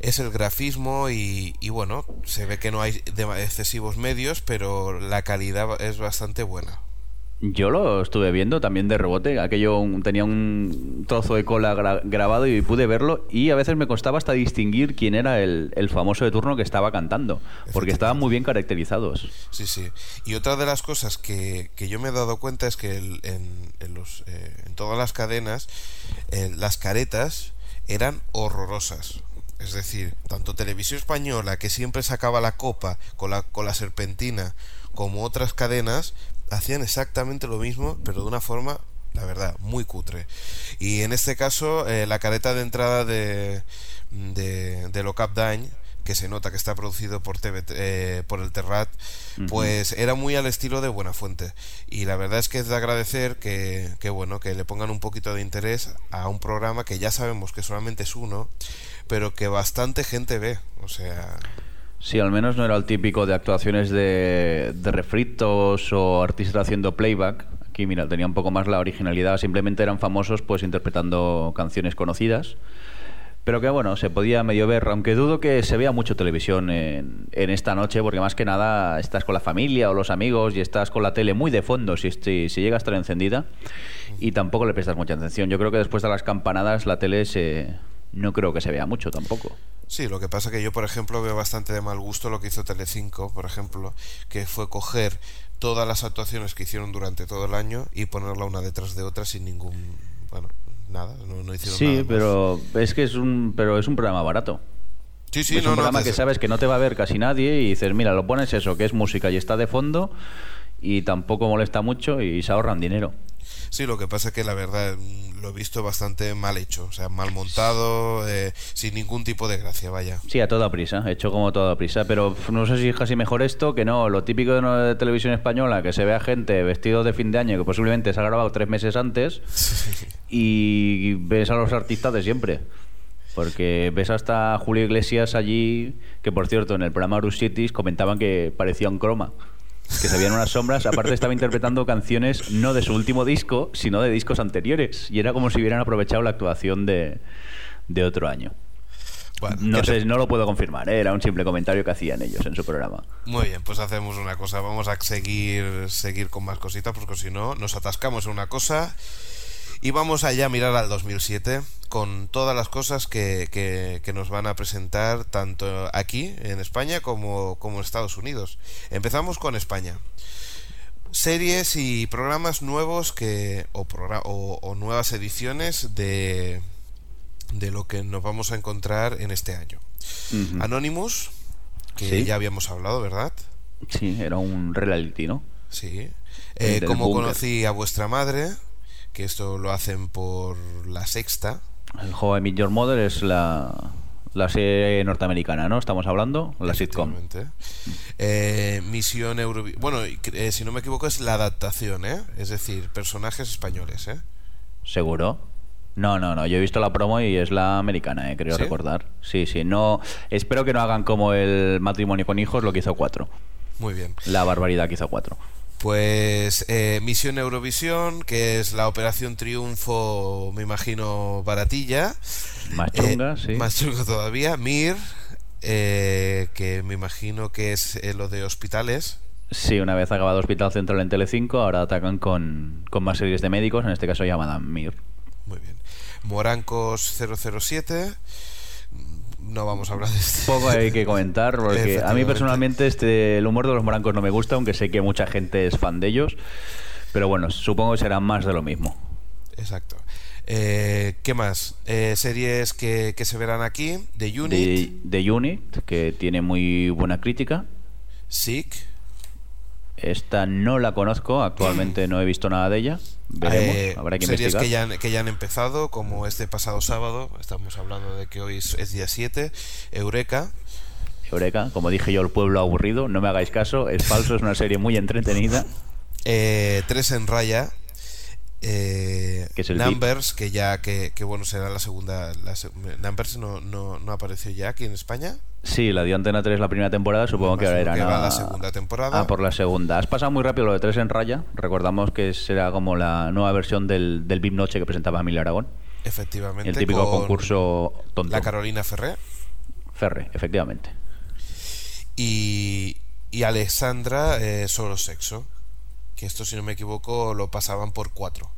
es el grafismo y, y bueno, se ve que no hay excesivos medios, pero la calidad es bastante buena. Yo lo estuve viendo también de rebote. Aquello un- tenía un trozo de cola gra- grabado y pude verlo. Y a veces me costaba hasta distinguir quién era el, el famoso de turno que estaba cantando. Porque estaban muy bien caracterizados. Sí, sí. Y otra de las cosas que, que yo me he dado cuenta es que el- en, en los, eh, en todas las cadenas eh, las caretas eran horrorosas. Es decir, tanto Televisión Española, que siempre sacaba la copa con la, con la serpentina, como otras cadenas, hacían exactamente lo mismo, pero de una forma, la verdad, muy cutre. Y en este caso, eh, la careta de entrada de, de, de Lo Cap d'Any, que se nota que está producido por, TV, eh, por el Terrat, pues era muy al estilo de Buenafuente. Y la verdad es que es de agradecer que, que, bueno, que le pongan un poquito de interés a un programa que ya sabemos que solamente es uno, pero que bastante gente ve. O sea, Sí, al menos no era el típico de actuaciones de, refritos o artistas haciendo playback. Aquí, mira, tenía un poco más la originalidad. Simplemente eran famosos pues interpretando canciones conocidas. Pero que bueno, se podía medio ver, aunque dudo que se vea mucho televisión en, esta noche, porque más que nada estás con la familia o los amigos y estás con la tele muy de fondo si, si, si llega a estar encendida y tampoco le prestas mucha atención. Yo creo que después de las campanadas la tele se, no creo que se vea mucho tampoco. Sí, lo que pasa que yo, por ejemplo, veo bastante de mal gusto lo que hizo Telecinco, por ejemplo, que fue coger todas las actuaciones que hicieron durante todo el año y ponerla una detrás de otra sin ningún, bueno, nada, no, no hicieron nada Sí, pero es que es un, pero es un programa barato. sí, sí, es no, un programa que sabes que no te va a ver casi nadie y dices, mira, lo pones eso, que es música y está de fondo y tampoco molesta mucho y se ahorran dinero. Sí, lo que pasa es que la verdad mm, lo he visto bastante mal hecho, o sea, mal montado, eh, sin ningún tipo de gracia, vaya. Sí, a toda prisa, hecho como a toda prisa, pero no sé si es casi mejor esto que no. Lo típico de, una- televisión española, que se ve a gente vestido de fin de año que posiblemente se ha grabado tres meses antes y ves a los artistas de siempre. Porque ves hasta Julio Iglesias allí, que por cierto en el programa Bruce Cities comentaban que parecía un croma. Que se veían unas sombras, aparte estaba interpretando canciones no de su último disco, sino de discos anteriores. Y era como si hubieran aprovechado la actuación de, de otro año. Bueno, No ¿qué sé, te- no lo puedo confirmar, ¿eh? era un simple comentario que hacían ellos en su programa. Muy bien, pues hacemos una cosa. Vamos a seguir, seguir con más cositas, porque si no, nos atascamos en una cosa. Y vamos allá a mirar al 2007 con todas las cosas que, que- que nos van a presentar tanto aquí en España como, como en Estados Unidos. Empezamos con España. Series y programas nuevos que o, o- o nuevas ediciones de, de lo que nos vamos a encontrar en este año. Ujú. Anonymous, que Sí. ya habíamos hablado, ¿verdad? Sí, era un reality, ¿no? Sí. Eh, del como conocí a vuestra madre, que esto lo hacen por la sexta. El I Met Your Mother es la, la serie norteamericana, ¿no? Estamos hablando, la sitcom. Eh, Misión Eurovisión. Bueno, eh, si no me equivoco, es la adaptación, ¿eh? Es decir, personajes españoles, ¿eh? ¿Seguro? No, no, no. Yo he visto la promo y es la americana, eh, creo ¿Sí? recordar. Sí, sí. No, espero que no hagan como el matrimonio con hijos, lo que hizo cuatro. Muy bien. La barbaridad que hizo cuatro. Pues eh, Misión Eurovisión, que es la Operación Triunfo, me imagino, baratilla. Más Eh, chunga, sí. Más chungo todavía. Mir, eh, que me imagino que es eh, lo de hospitales. Sí, una vez acabado Hospital Central en Telecinco, ahora atacan con, con más series de médicos, en este caso llamada Mir. Muy bien. Morancos 007. No vamos a hablar de este. Poco hay que comentar, porque a mí personalmente este, el humor de los morancos no me gusta, aunque sé que mucha gente es fan de ellos. Pero bueno, supongo que será más de lo mismo. Exacto. Eh, ¿Qué más? Eh, series que, que se verán aquí. The Unit, De, de Unit, que tiene muy buena crítica. Sick. Esta no la conozco, actualmente no he visto nada de ella. Veremos, eh, habrá que series investigar. que ya, han, que ya han empezado, como este pasado sábado. Estamos hablando de que hoy es, es día 7. Eureka. Eureka, como dije yo, el pueblo aburrido, no me hagáis caso, es falso, es una serie muy entretenida. Eh, Tres en Raya. Eh, Que es el Numbers, que ya, que, que bueno, será la segunda. La, se- Numbers no, no, no apareció ya aquí en España. Sí, la dio Antena 3 la primera temporada, supongo que ahora Imagino irán que va a la segunda temporada. Ah, por la segunda. Has pasado muy rápido lo de 3 en raya. Recordamos que será como la nueva versión del, del VIP Noche que presentaba Emilio Aragón. Efectivamente. El típico con concurso tonto. La Carolina Ferrer. Ferre, efectivamente. y, y Alexandra eh, solo sexo que esto si no me equivoco lo pasaban por cuatro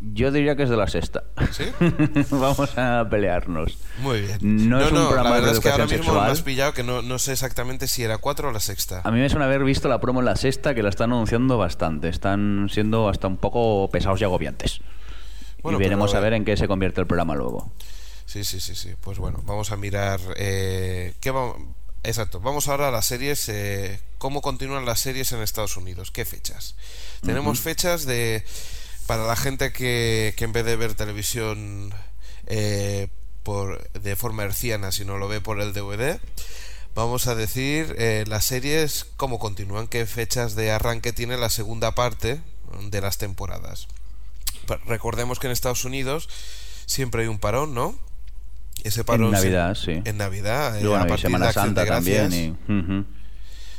Yo diría que es de la sexta. ¿Sí? Vamos a pelearnos. muy bien No es un programa la de verdad es que ahora mismo me has pillado que no, no sé exactamente si era cuatro o la sexta A mí me suena haber visto la promo en la sexta que la están anunciando bastante. Están siendo hasta un poco pesados y agobiantes. Bueno, y veremos pero- a ver en qué se convierte el programa luego. sí sí sí sí pues bueno vamos a mirar eh, qué va- exacto. Vamos ahora a las series eh, cómo continúan las series en Estados Unidos qué fechas tenemos fechas de para la gente que, que en vez de ver televisión eh, por de forma herciana si no lo ve por el DVD Vamos a decir eh, las series, cómo continúan, qué fechas de arranque tiene la segunda parte de las temporadas. Recordemos que en Estados Unidos siempre hay un parón, ¿no? Ese parón En se- Navidad, sí. En Navidad, eh, Y bueno, a y partir de Semana Acción Santa de Gracias, también. y-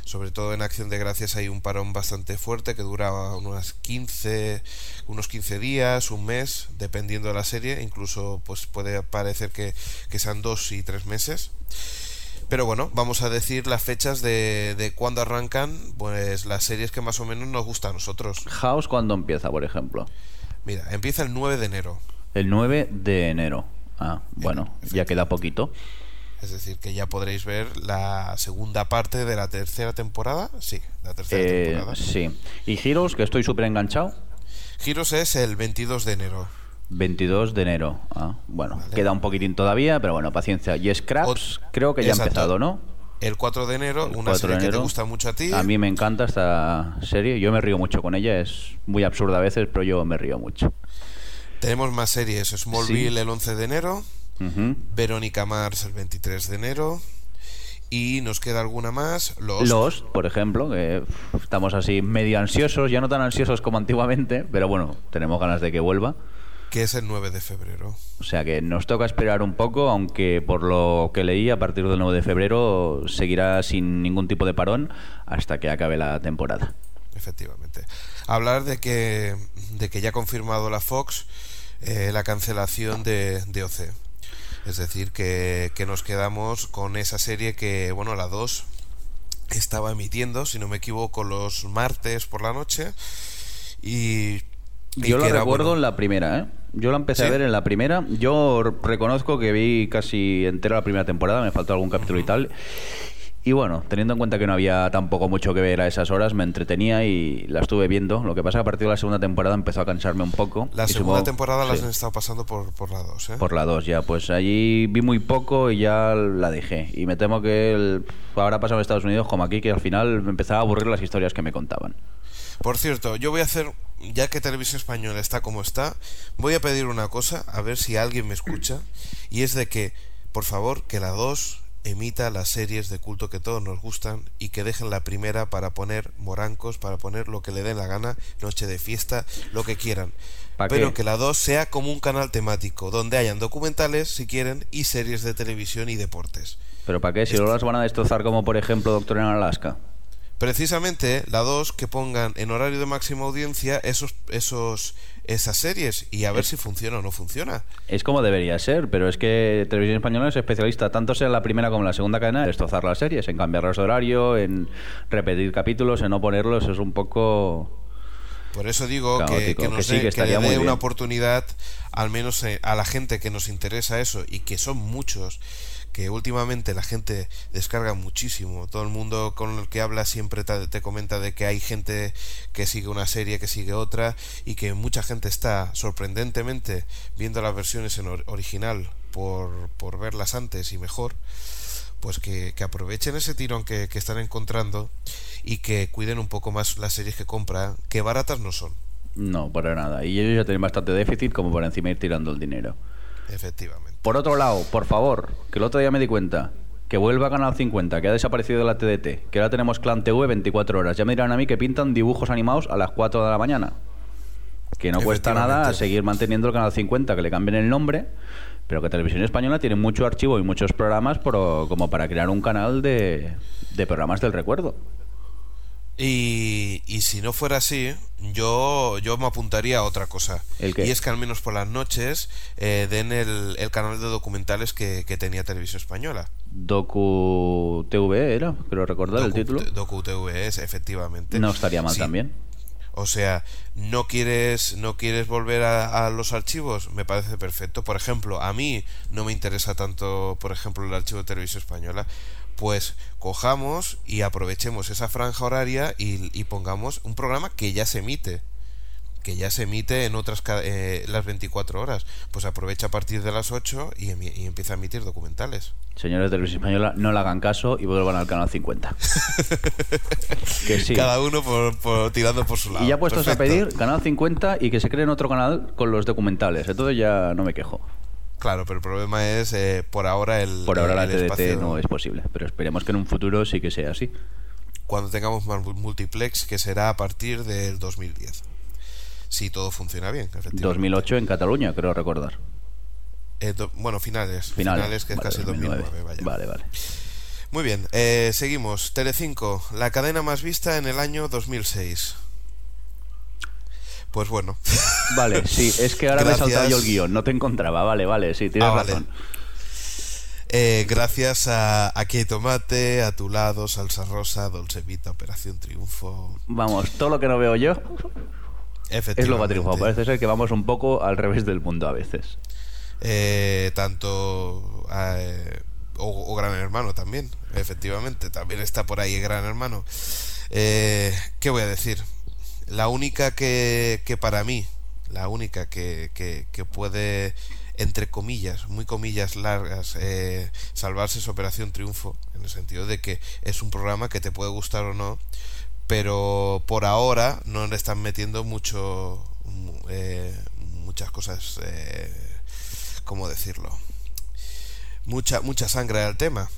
sobre todo en Acción de Gracias hay un parón bastante fuerte que dura unas 15, unos 15 días, un mes, dependiendo de la serie, incluso pues puede parecer que, que sean dos y tres meses. Pero bueno, vamos a decir las fechas de, de cuándo arrancan pues las series que más o menos nos gustan a nosotros. House, ¿cuándo empieza, por ejemplo? Mira, empieza el 9 de enero, El 9 de enero. Ah, bueno, ya queda poquito. es decir, que ya podréis ver la segunda parte de la tercera temporada. Sí, la tercera Eh, temporada. sí. Y Giros, que estoy súper enganchado. Giros es el 22 de enero. 22 de enero. Ah, bueno, Vale. queda un poquitín todavía, pero bueno, paciencia. Y Scraps, Ot- creo que ya ha empezado, ¿no? El 4 de enero, El una 4 serie de que te enero. gusta mucho a ti. A mí me encanta esta serie. Yo me río mucho con ella. Es muy absurda a veces, pero yo me río mucho. Tenemos más series. Smallville Sí. el 11 de enero. Verónica Mars el 23 de enero. Y nos queda alguna más. Los. Lost, por ejemplo, que estamos así medio ansiosos, ya no tan ansiosos como antiguamente, pero bueno, tenemos ganas de que vuelva. que es el 9 de febrero. O sea que nos toca esperar un poco, aunque por lo que leí, a partir del 9 de febrero seguirá sin ningún tipo de parón hasta que acabe la temporada. Efectivamente. Hablar de que, de que ya ha confirmado la Fox eh, la cancelación de, de OC. Es decir, que, que nos quedamos con esa serie que, bueno, la 2 estaba emitiendo, si no me equivoco, los martes por la noche. Y, y Yo era, recuerdo bueno, en la primera, ¿eh? Yo la empecé ¿Sí? a ver en la primera. Yo reconozco que vi casi entera la primera temporada, me faltó algún capítulo y tal. Y bueno, teniendo en cuenta que no había tampoco mucho que ver a esas horas, me entretenía y la estuve viendo. Lo que pasa es que a partir de la segunda temporada empezó a cansarme un poco. La segunda supongo- temporada la han estado pasando por, por la 2, ¿eh? por la 2 ya. Pues allí vi muy poco y ya la dejé. Y me temo que el- ahora pasado en Estados Unidos como aquí, que al final me empezaba a aburrir las historias que me contaban. Por cierto, yo voy a hacer, ya que Televisión Española está como está, voy a pedir una cosa, a ver si alguien me escucha, y es de que, por favor, que la 2 emita las series de culto que todos nos gustan y que dejen la primera para poner morancos, para poner lo que le den la gana, noche de fiesta, lo que quieran. ¿Pa Pero qué? que la 2 sea como un canal temático, donde hayan documentales, si quieren, y series de televisión y deportes. ¿Pero para qué? Si no las van a destrozar como por ejemplo Doctor en Alaska. Precisamente la 2 que pongan en horario de máxima audiencia esos esos esas series y a ver si funciona o no funciona. Es como debería ser, pero es que Televisión Española es especialista, tanto sea la primera como en la segunda cadena, en destrozar las series, en cambiarlos de horario, en repetir capítulos, en no ponerlos. Es un poco. Por eso digo que, Caótico, que que nos sí, que le dé una oportunidad, al menos eh, a la gente que nos interesa eso y que son muchos, que últimamente la gente descarga muchísimo. Todo el mundo con el que habla siempre te, te comenta de que hay gente que sigue una serie, que sigue otra y que mucha gente está sorprendentemente viendo las versiones en or- original por, por verlas antes y mejor. Pues que, que aprovechen ese tirón que, que están encontrando y que cuiden un poco más las series que compran, que baratas no son. No, para nada. Y ellos ya tienen bastante déficit como para encima ir tirando el dinero. Efectivamente. Por otro lado, por favor, que el otro día me di cuenta que vuelva a Canal 50, que ha desaparecido de la TDT, que ahora tenemos Clan TV 24 horas. Ya me dirán a mí que pintan dibujos animados a las 4 de la mañana. Que no cuesta nada seguir manteniendo el Canal 50, que le cambien el nombre, pero que Televisión Española tiene mucho archivo y muchos programas pro- como para crear un canal de, de programas del recuerdo. Y, y si no fuera así, yo, yo me apuntaría a otra cosa. ¿El qué? Y es que al menos por las noches eh, den el, el canal de documentales que, que tenía Televisión Española. Docu TV era, creo recordar el título. Docu TV es, efectivamente. No estaría mal Sí. también. O sea, no quieres, no quieres volver a, a los archivos, me parece perfecto. Por ejemplo, a mí no me interesa tanto, por ejemplo, el archivo de televisión española. Pues cojamos y aprovechemos esa franja horaria y, y pongamos un programa que ya se emite. Que ya se emite en otras eh, las 24 horas. Pues aprovecha a partir de las 8 y, empieza a emitir documentales. Señores de Televisión Española, no le hagan caso y vuelvan al canal 50. que sí. Cada uno por, por- tirando por su lado. Y ya puestos a pedir canal 50 y que se creen otro canal con los documentales. Entonces ya no me quejo. Claro, pero el problema es eh, por ahora el. Por ahora la TDT espacio- no es posible, pero esperemos que en un futuro sí que sea así. cuando tengamos más multiplex, que será a partir del 2010. Si todo funciona bien, efectivamente. 2008 en Cataluña, creo recordar. Eh, do- bueno, finales. Finales, que es casi 2009. 2009. vaya. Vale, vale. Muy bien, eh, seguimos. Telecinco, la cadena más vista en el año 2006. Pues bueno. Vale, sí, es que ahora me he saltado yo el guion, no te encontraba. Vale, vale, sí, tienes Ah, vale. razón. Eh, gracias a Aquí tomate, a tu lado, salsa rosa, Dolce Vita, Operación Triunfo. Vamos, todo lo que no veo yo es lo que ha triunfado. Parece ser que vamos un poco al revés del mundo a veces. Eh, tanto eh, o, o Gran Hermano también, efectivamente, también está por ahí Gran Hermano. ¿Qué voy a decir? La única que, que para mí, la única que, que, que puede, entre comillas, muy comillas largas, eh, salvarse es Operación Triunfo, en el sentido de que es un programa que te puede gustar o no, pero por ahora no le están metiendo mucho mu- eh, muchas cosas eh, cómo decirlo mucha mucha sangre al tema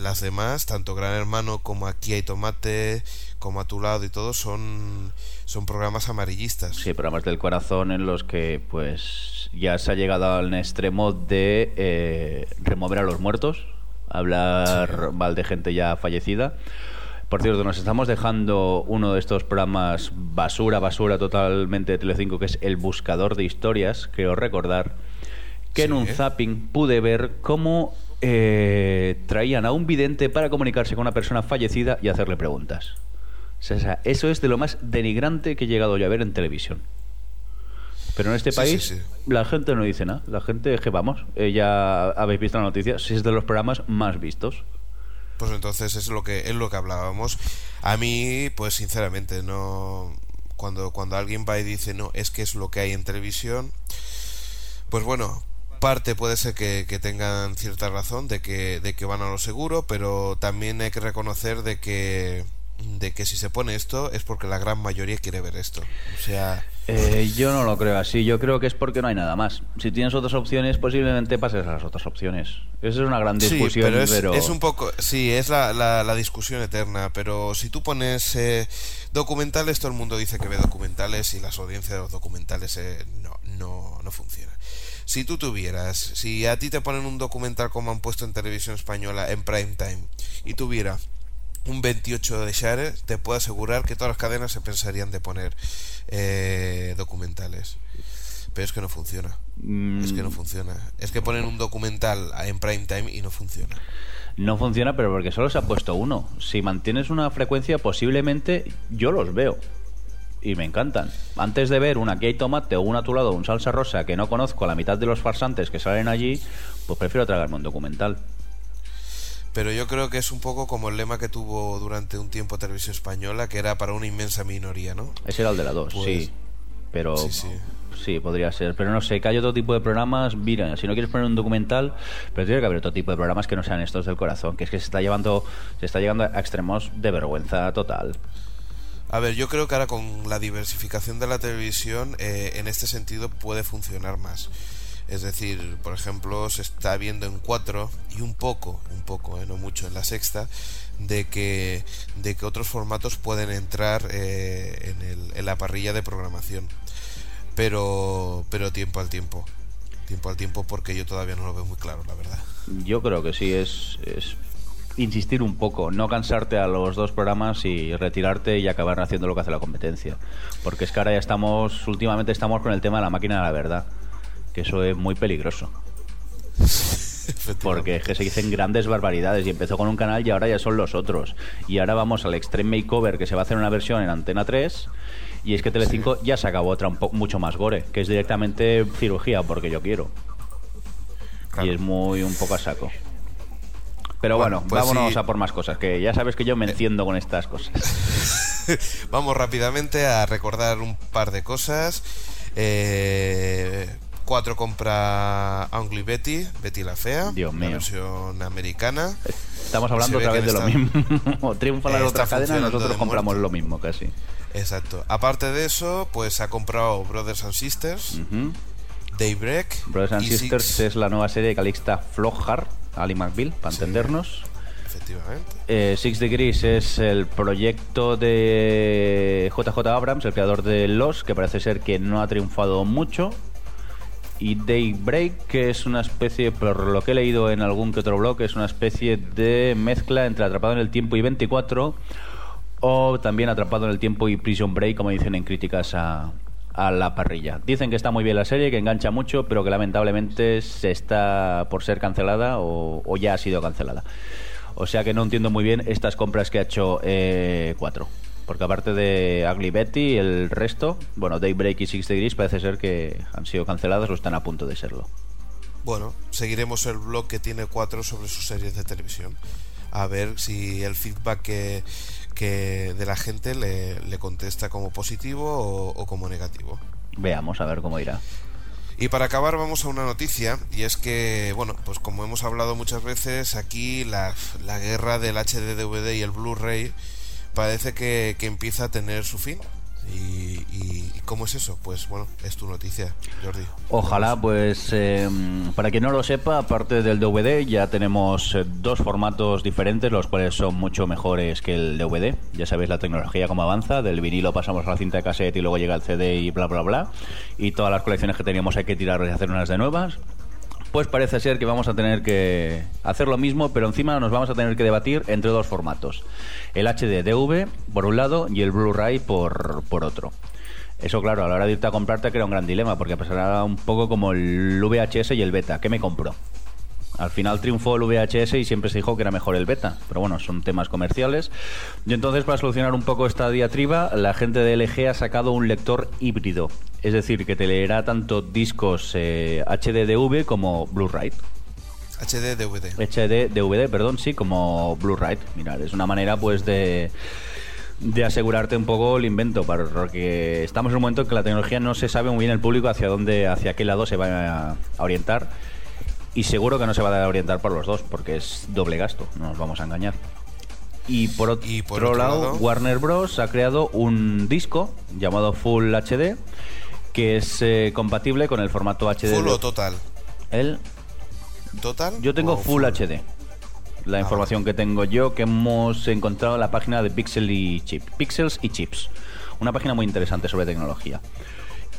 las demás tanto Gran Hermano como Aquí hay tomate como a tu lado y todo son son programas amarillistas Sí, programas del corazón en los que, pues, ya se ha llegado al extremo de eh, remover a los muertos, hablar mal de gente ya fallecida. Por cierto, nos estamos dejando uno de estos programas basura, basura totalmente de Telecinco, que es El Buscador de Historias. Creo recordar que en un zapping pude ver cómo eh, traían a un vidente para comunicarse con una persona fallecida y hacerle preguntas. O sea, eso es de lo más denigrante que he llegado yo a ver en televisión. Pero en este Sí, país sí, sí. la gente no dice nada. La gente, que vamos, eh, ya habéis visto la noticia, si es de los programas más vistos. Pues entonces es lo que es lo que hablábamos. A mí, pues sinceramente, no cuando cuando alguien va y dice no es que es lo que hay en televisión, pues bueno, parte puede ser que, que tengan cierta razón de que de que van a lo seguro, pero también hay que reconocer de que de que si se pone esto es porque la gran mayoría quiere ver esto. O sea, Eh, yo no lo creo así. Yo creo que es porque no hay nada más. Si tienes otras opciones, posiblemente pases a las otras opciones. Esa es una gran discusión, Sí, pero es, pero... es un poco, sí, es la, la, la discusión eterna, pero si tú pones eh, documentales, todo el mundo dice que ve documentales y las audiencias de los documentales eh, no, no, no funcionan. Si tú tuvieras, si a ti te ponen un documental como han puesto en televisión española en prime time y tuviera un 28 de share, te puedo asegurar que todas las cadenas se pensarían de poner eh, documentales. Pero es que no funciona. Es que no Mm, funciona. Es que ponen un documental en prime time y no funciona. No funciona, pero porque solo se ha puesto uno. Si mantienes una frecuencia, posiblemente yo los veo. Y me encantan. Antes de ver una hay tomate o una a tu lado, un salsa rosa que no conozco a la mitad de los farsantes que salen allí, pues prefiero tragarme un documental. Pero yo creo que es un poco como el lema que tuvo durante un tiempo Televisión Española, que era para una inmensa minoría, ¿no? Ese era el de la 2, Pues- sí. Pero Sí, sí. sí, podría ser. Pero no sé, que hay otro tipo de programas. Mira, si no quieres poner un documental, pero tiene que haber otro tipo de programas que no sean estos del corazón, que es que se está llevando, se está llegando a extremos de vergüenza total. A ver, yo creo que ahora con la diversificación de la televisión, eh, en este sentido puede funcionar más. Es decir, por ejemplo, se está viendo en cuatro y un poco, un poco, eh, no mucho, en la sexta, de que, de que otros formatos pueden entrar eh, en, el- en la parrilla de programación. Pero, pero tiempo al tiempo. Tiempo al tiempo porque yo todavía no lo veo muy claro, la verdad. Yo creo que sí, es, es insistir un poco, no cansarte a los dos programas y retirarte y acabar haciendo lo que hace la competencia. Porque es que ahora ya estamos, últimamente estamos con el tema de la máquina de la verdad, que eso es muy peligroso. Porque es que se dicen grandes barbaridades y empezó con un canal y ahora ya son los otros. Y ahora vamos al Extreme Makeover que se va a hacer una versión en Antena 3 y es que Telecinco ya se acabó otra un po- mucho más gore, que es directamente cirugía porque yo quiero. Claro. Y es muy un poco a saco. Pero Bueno, bueno, pues vámonos sí. a por más cosas, que ya sabes que yo me enciendo con estas cosas. Vamos rápidamente a recordar un par de cosas. Eh, 4 compra Ugly Betty, Betty la Fea, Dios la mío. versión americana. Estamos hablando Se ve otra vez de lo mismo. Triunfa la otra cadena nosotros compramos muerte. lo mismo casi. Exacto. Aparte de eso, pues ha comprado Brothers and Sisters. Daybreak, Brothers and Sisters Six, es la nueva serie de Calixta Flockhart, Ali McBeal, para entendernos. efectivamente. Eh, Six Degrees es el proyecto de JJ Abrams, el creador de Los, que parece ser que no ha triunfado mucho. Y Daybreak, que es una especie, por lo que he leído en algún que otro blog, es una especie de mezcla entre Atrapado en el Tiempo y 24, o también Atrapado en el Tiempo y Prison Break, como dicen en críticas a, a la parrilla. Dicen que está muy bien la serie, que engancha mucho, pero que lamentablemente se está por ser cancelada o, ya ha sido cancelada. O sea que no entiendo muy bien estas compras que ha hecho eh, 4. Porque aparte de Ugly Betty, el resto, bueno, Daybreak y Six Degrees parece ser que han sido canceladas o están a punto de serlo. Bueno, seguiremos el blog que tiene 4 sobre sus series de televisión. A ver si el feedback que, que de la gente le, le contesta como positivo o- o como negativo. Veamos a ver cómo irá. Y para acabar vamos a una noticia y es que, bueno, pues como hemos hablado muchas veces, aquí la, la guerra del HD-DVD y el Blu-ray parece que, que empieza a tener su fin. Y, cómo es eso? Pues bueno, es tu noticia, Jordi. Ojalá, pues eh, para quien no lo sepa, aparte del DVD ya tenemos eh, dos formatos diferentes, los cuales son mucho mejores que el DVD. Ya sabéis la tecnología cómo avanza, del vinilo pasamos a la cinta de cassette y luego llega el CD y bla bla bla. Y todas las colecciones que teníamos hay que tirar y hacer unas de nuevas. Pues parece ser que vamos a tener que hacer lo mismo, pero encima nos vamos a tener que debatir entre dos formatos. El HD-DV por un lado y el Blu-ray por, por otro. Eso, claro, a la hora de irte a comprarte crea un gran dilema, porque pasará un poco como el VHS y el beta. ¿Qué me compro? Al final triunfó el VHS y siempre se dijo que era mejor el beta, pero bueno, son temas comerciales. Y entonces, para solucionar un poco esta diatriba, la gente de LG ha sacado un lector híbrido, es decir, que te leerá tanto discos eh, HDDV como Blu-ray. HD DVD. HD DVD, perdón, sí, como Blu-ray. Mirad, es una manera pues de de asegurarte un poco el invento, para- porque estamos en un momento en que la tecnología no se sabe muy bien el público hacia dónde, hacia qué lado se va a orientar. Y seguro que no se va a orientar por los dos, porque es doble gasto, no nos vamos a engañar. Y por otro, Y por otro lado, lado- Warner Bros. ha creado un disco llamado Full HD, que es eh, compatible con el formato HD. ¿Full o total? el, ¿Total? yo tengo Full HD. La Ah, información que tengo yo, que hemos encontrado en la página de Pixel y Chip, Pixels y Chips. Una página muy interesante sobre tecnología.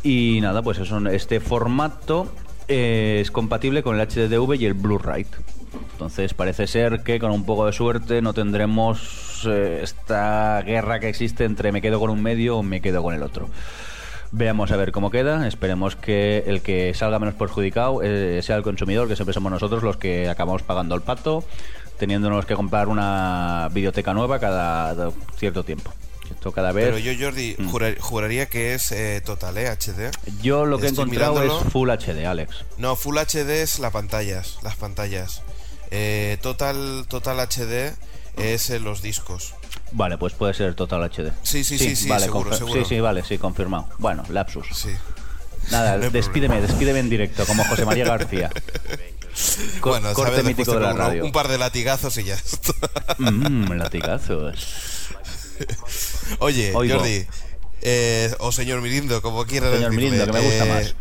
Y nada, pues eso, este formato es compatible con el HDDV y el Blu-ray. Entonces parece ser que con un poco de suerte no tendremos eh, esta guerra que existe entre me quedo con un medio o me quedo con el otro. Veamos a ver cómo queda. Esperemos que el que salga menos perjudicado eh, sea el consumidor, que siempre somos nosotros los que acabamos pagando el pato, teniéndonos que comprar una biblioteca nueva cada cierto tiempo. Esto cada vez. Pero yo, Jordi, Mm. jurar- juraría que es eh, total, ¿eh? HD. Yo lo que he encontrado mirándolo. es Full HD, Alex. No, Full HD es las pantallas, las pantallas. Eh, total, total HD es en los discos. Vale, pues puede ser Total HD. Sí, sí, sí, sí, vale, seguro, seguro. Sí, sí, vale, sí, confirmado. Bueno, lapsus. Sí. Nada, No despídeme, problema. despídeme en directo, como José María García. Co- bueno, corte ¿sabes? Mítico de la radio. Un par de latigazos y ya está. Mmm, latigazos. Oye, Oigo. Jordi, eh, o señor Mirindo, como quieras Señor decirle, Mirindo, que me gusta eh, más.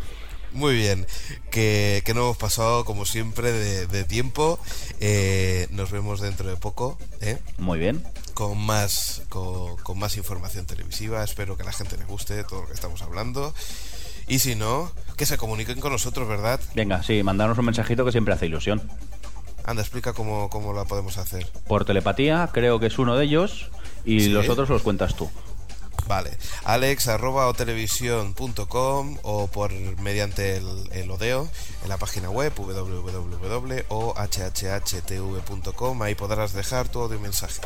Muy bien, que, que no hemos pasado como siempre de, de tiempo. Eh, nos vemos dentro de poco, ¿eh? Muy bien. con más con, con más información televisiva. Espero que a la gente le guste todo lo que estamos hablando. Y si no, que se comuniquen con nosotros, ¿verdad? Venga, sí, mandarnos un mensajito que siempre hace ilusión. Anda, explica cómo, cómo la podemos hacer. Por telepatía, creo que es uno de ellos, y Sí. los otros los cuentas tú. Vale, alex arroba otelevisión.com o por mediante el, el odeo en la página web www.ohhtv.com ahí podrás dejar tu audio y mensaje.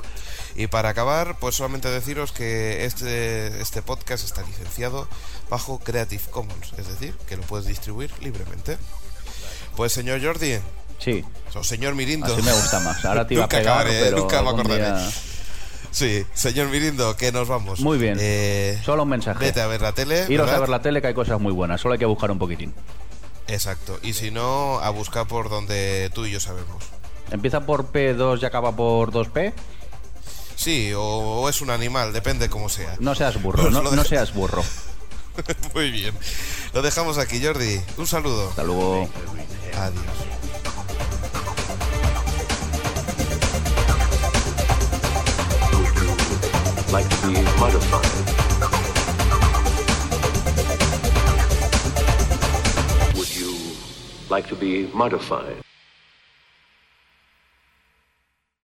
Y para acabar, pues solamente deciros que este, este podcast está licenciado bajo Creative Commons, es decir, que lo puedes distribuir libremente. Pues señor Jordi, Sí, o señor Mirindo. así me gusta más. Ahora te iba a Nunca pegar, acabaré, ¿eh? pero Nunca me algún acordaré. día- Sí, señor Mirindo, que nos vamos. Muy bien. Eh, Solo un mensaje. Vete a ver la tele. Iros ¿verdad? a ver la tele que hay cosas muy buenas, solo hay que buscar un poquitín. Exacto. Y si no, a buscar por donde tú y yo sabemos. Empieza por P2 y acaba por 2P. Sí, o, o es un animal, depende cómo sea. No seas burro, Pues no, no seas burro. Muy bien. Lo dejamos aquí, Jordi. Un saludo. Hasta luego. Adiós. Like to be modified? Would you like to be modified?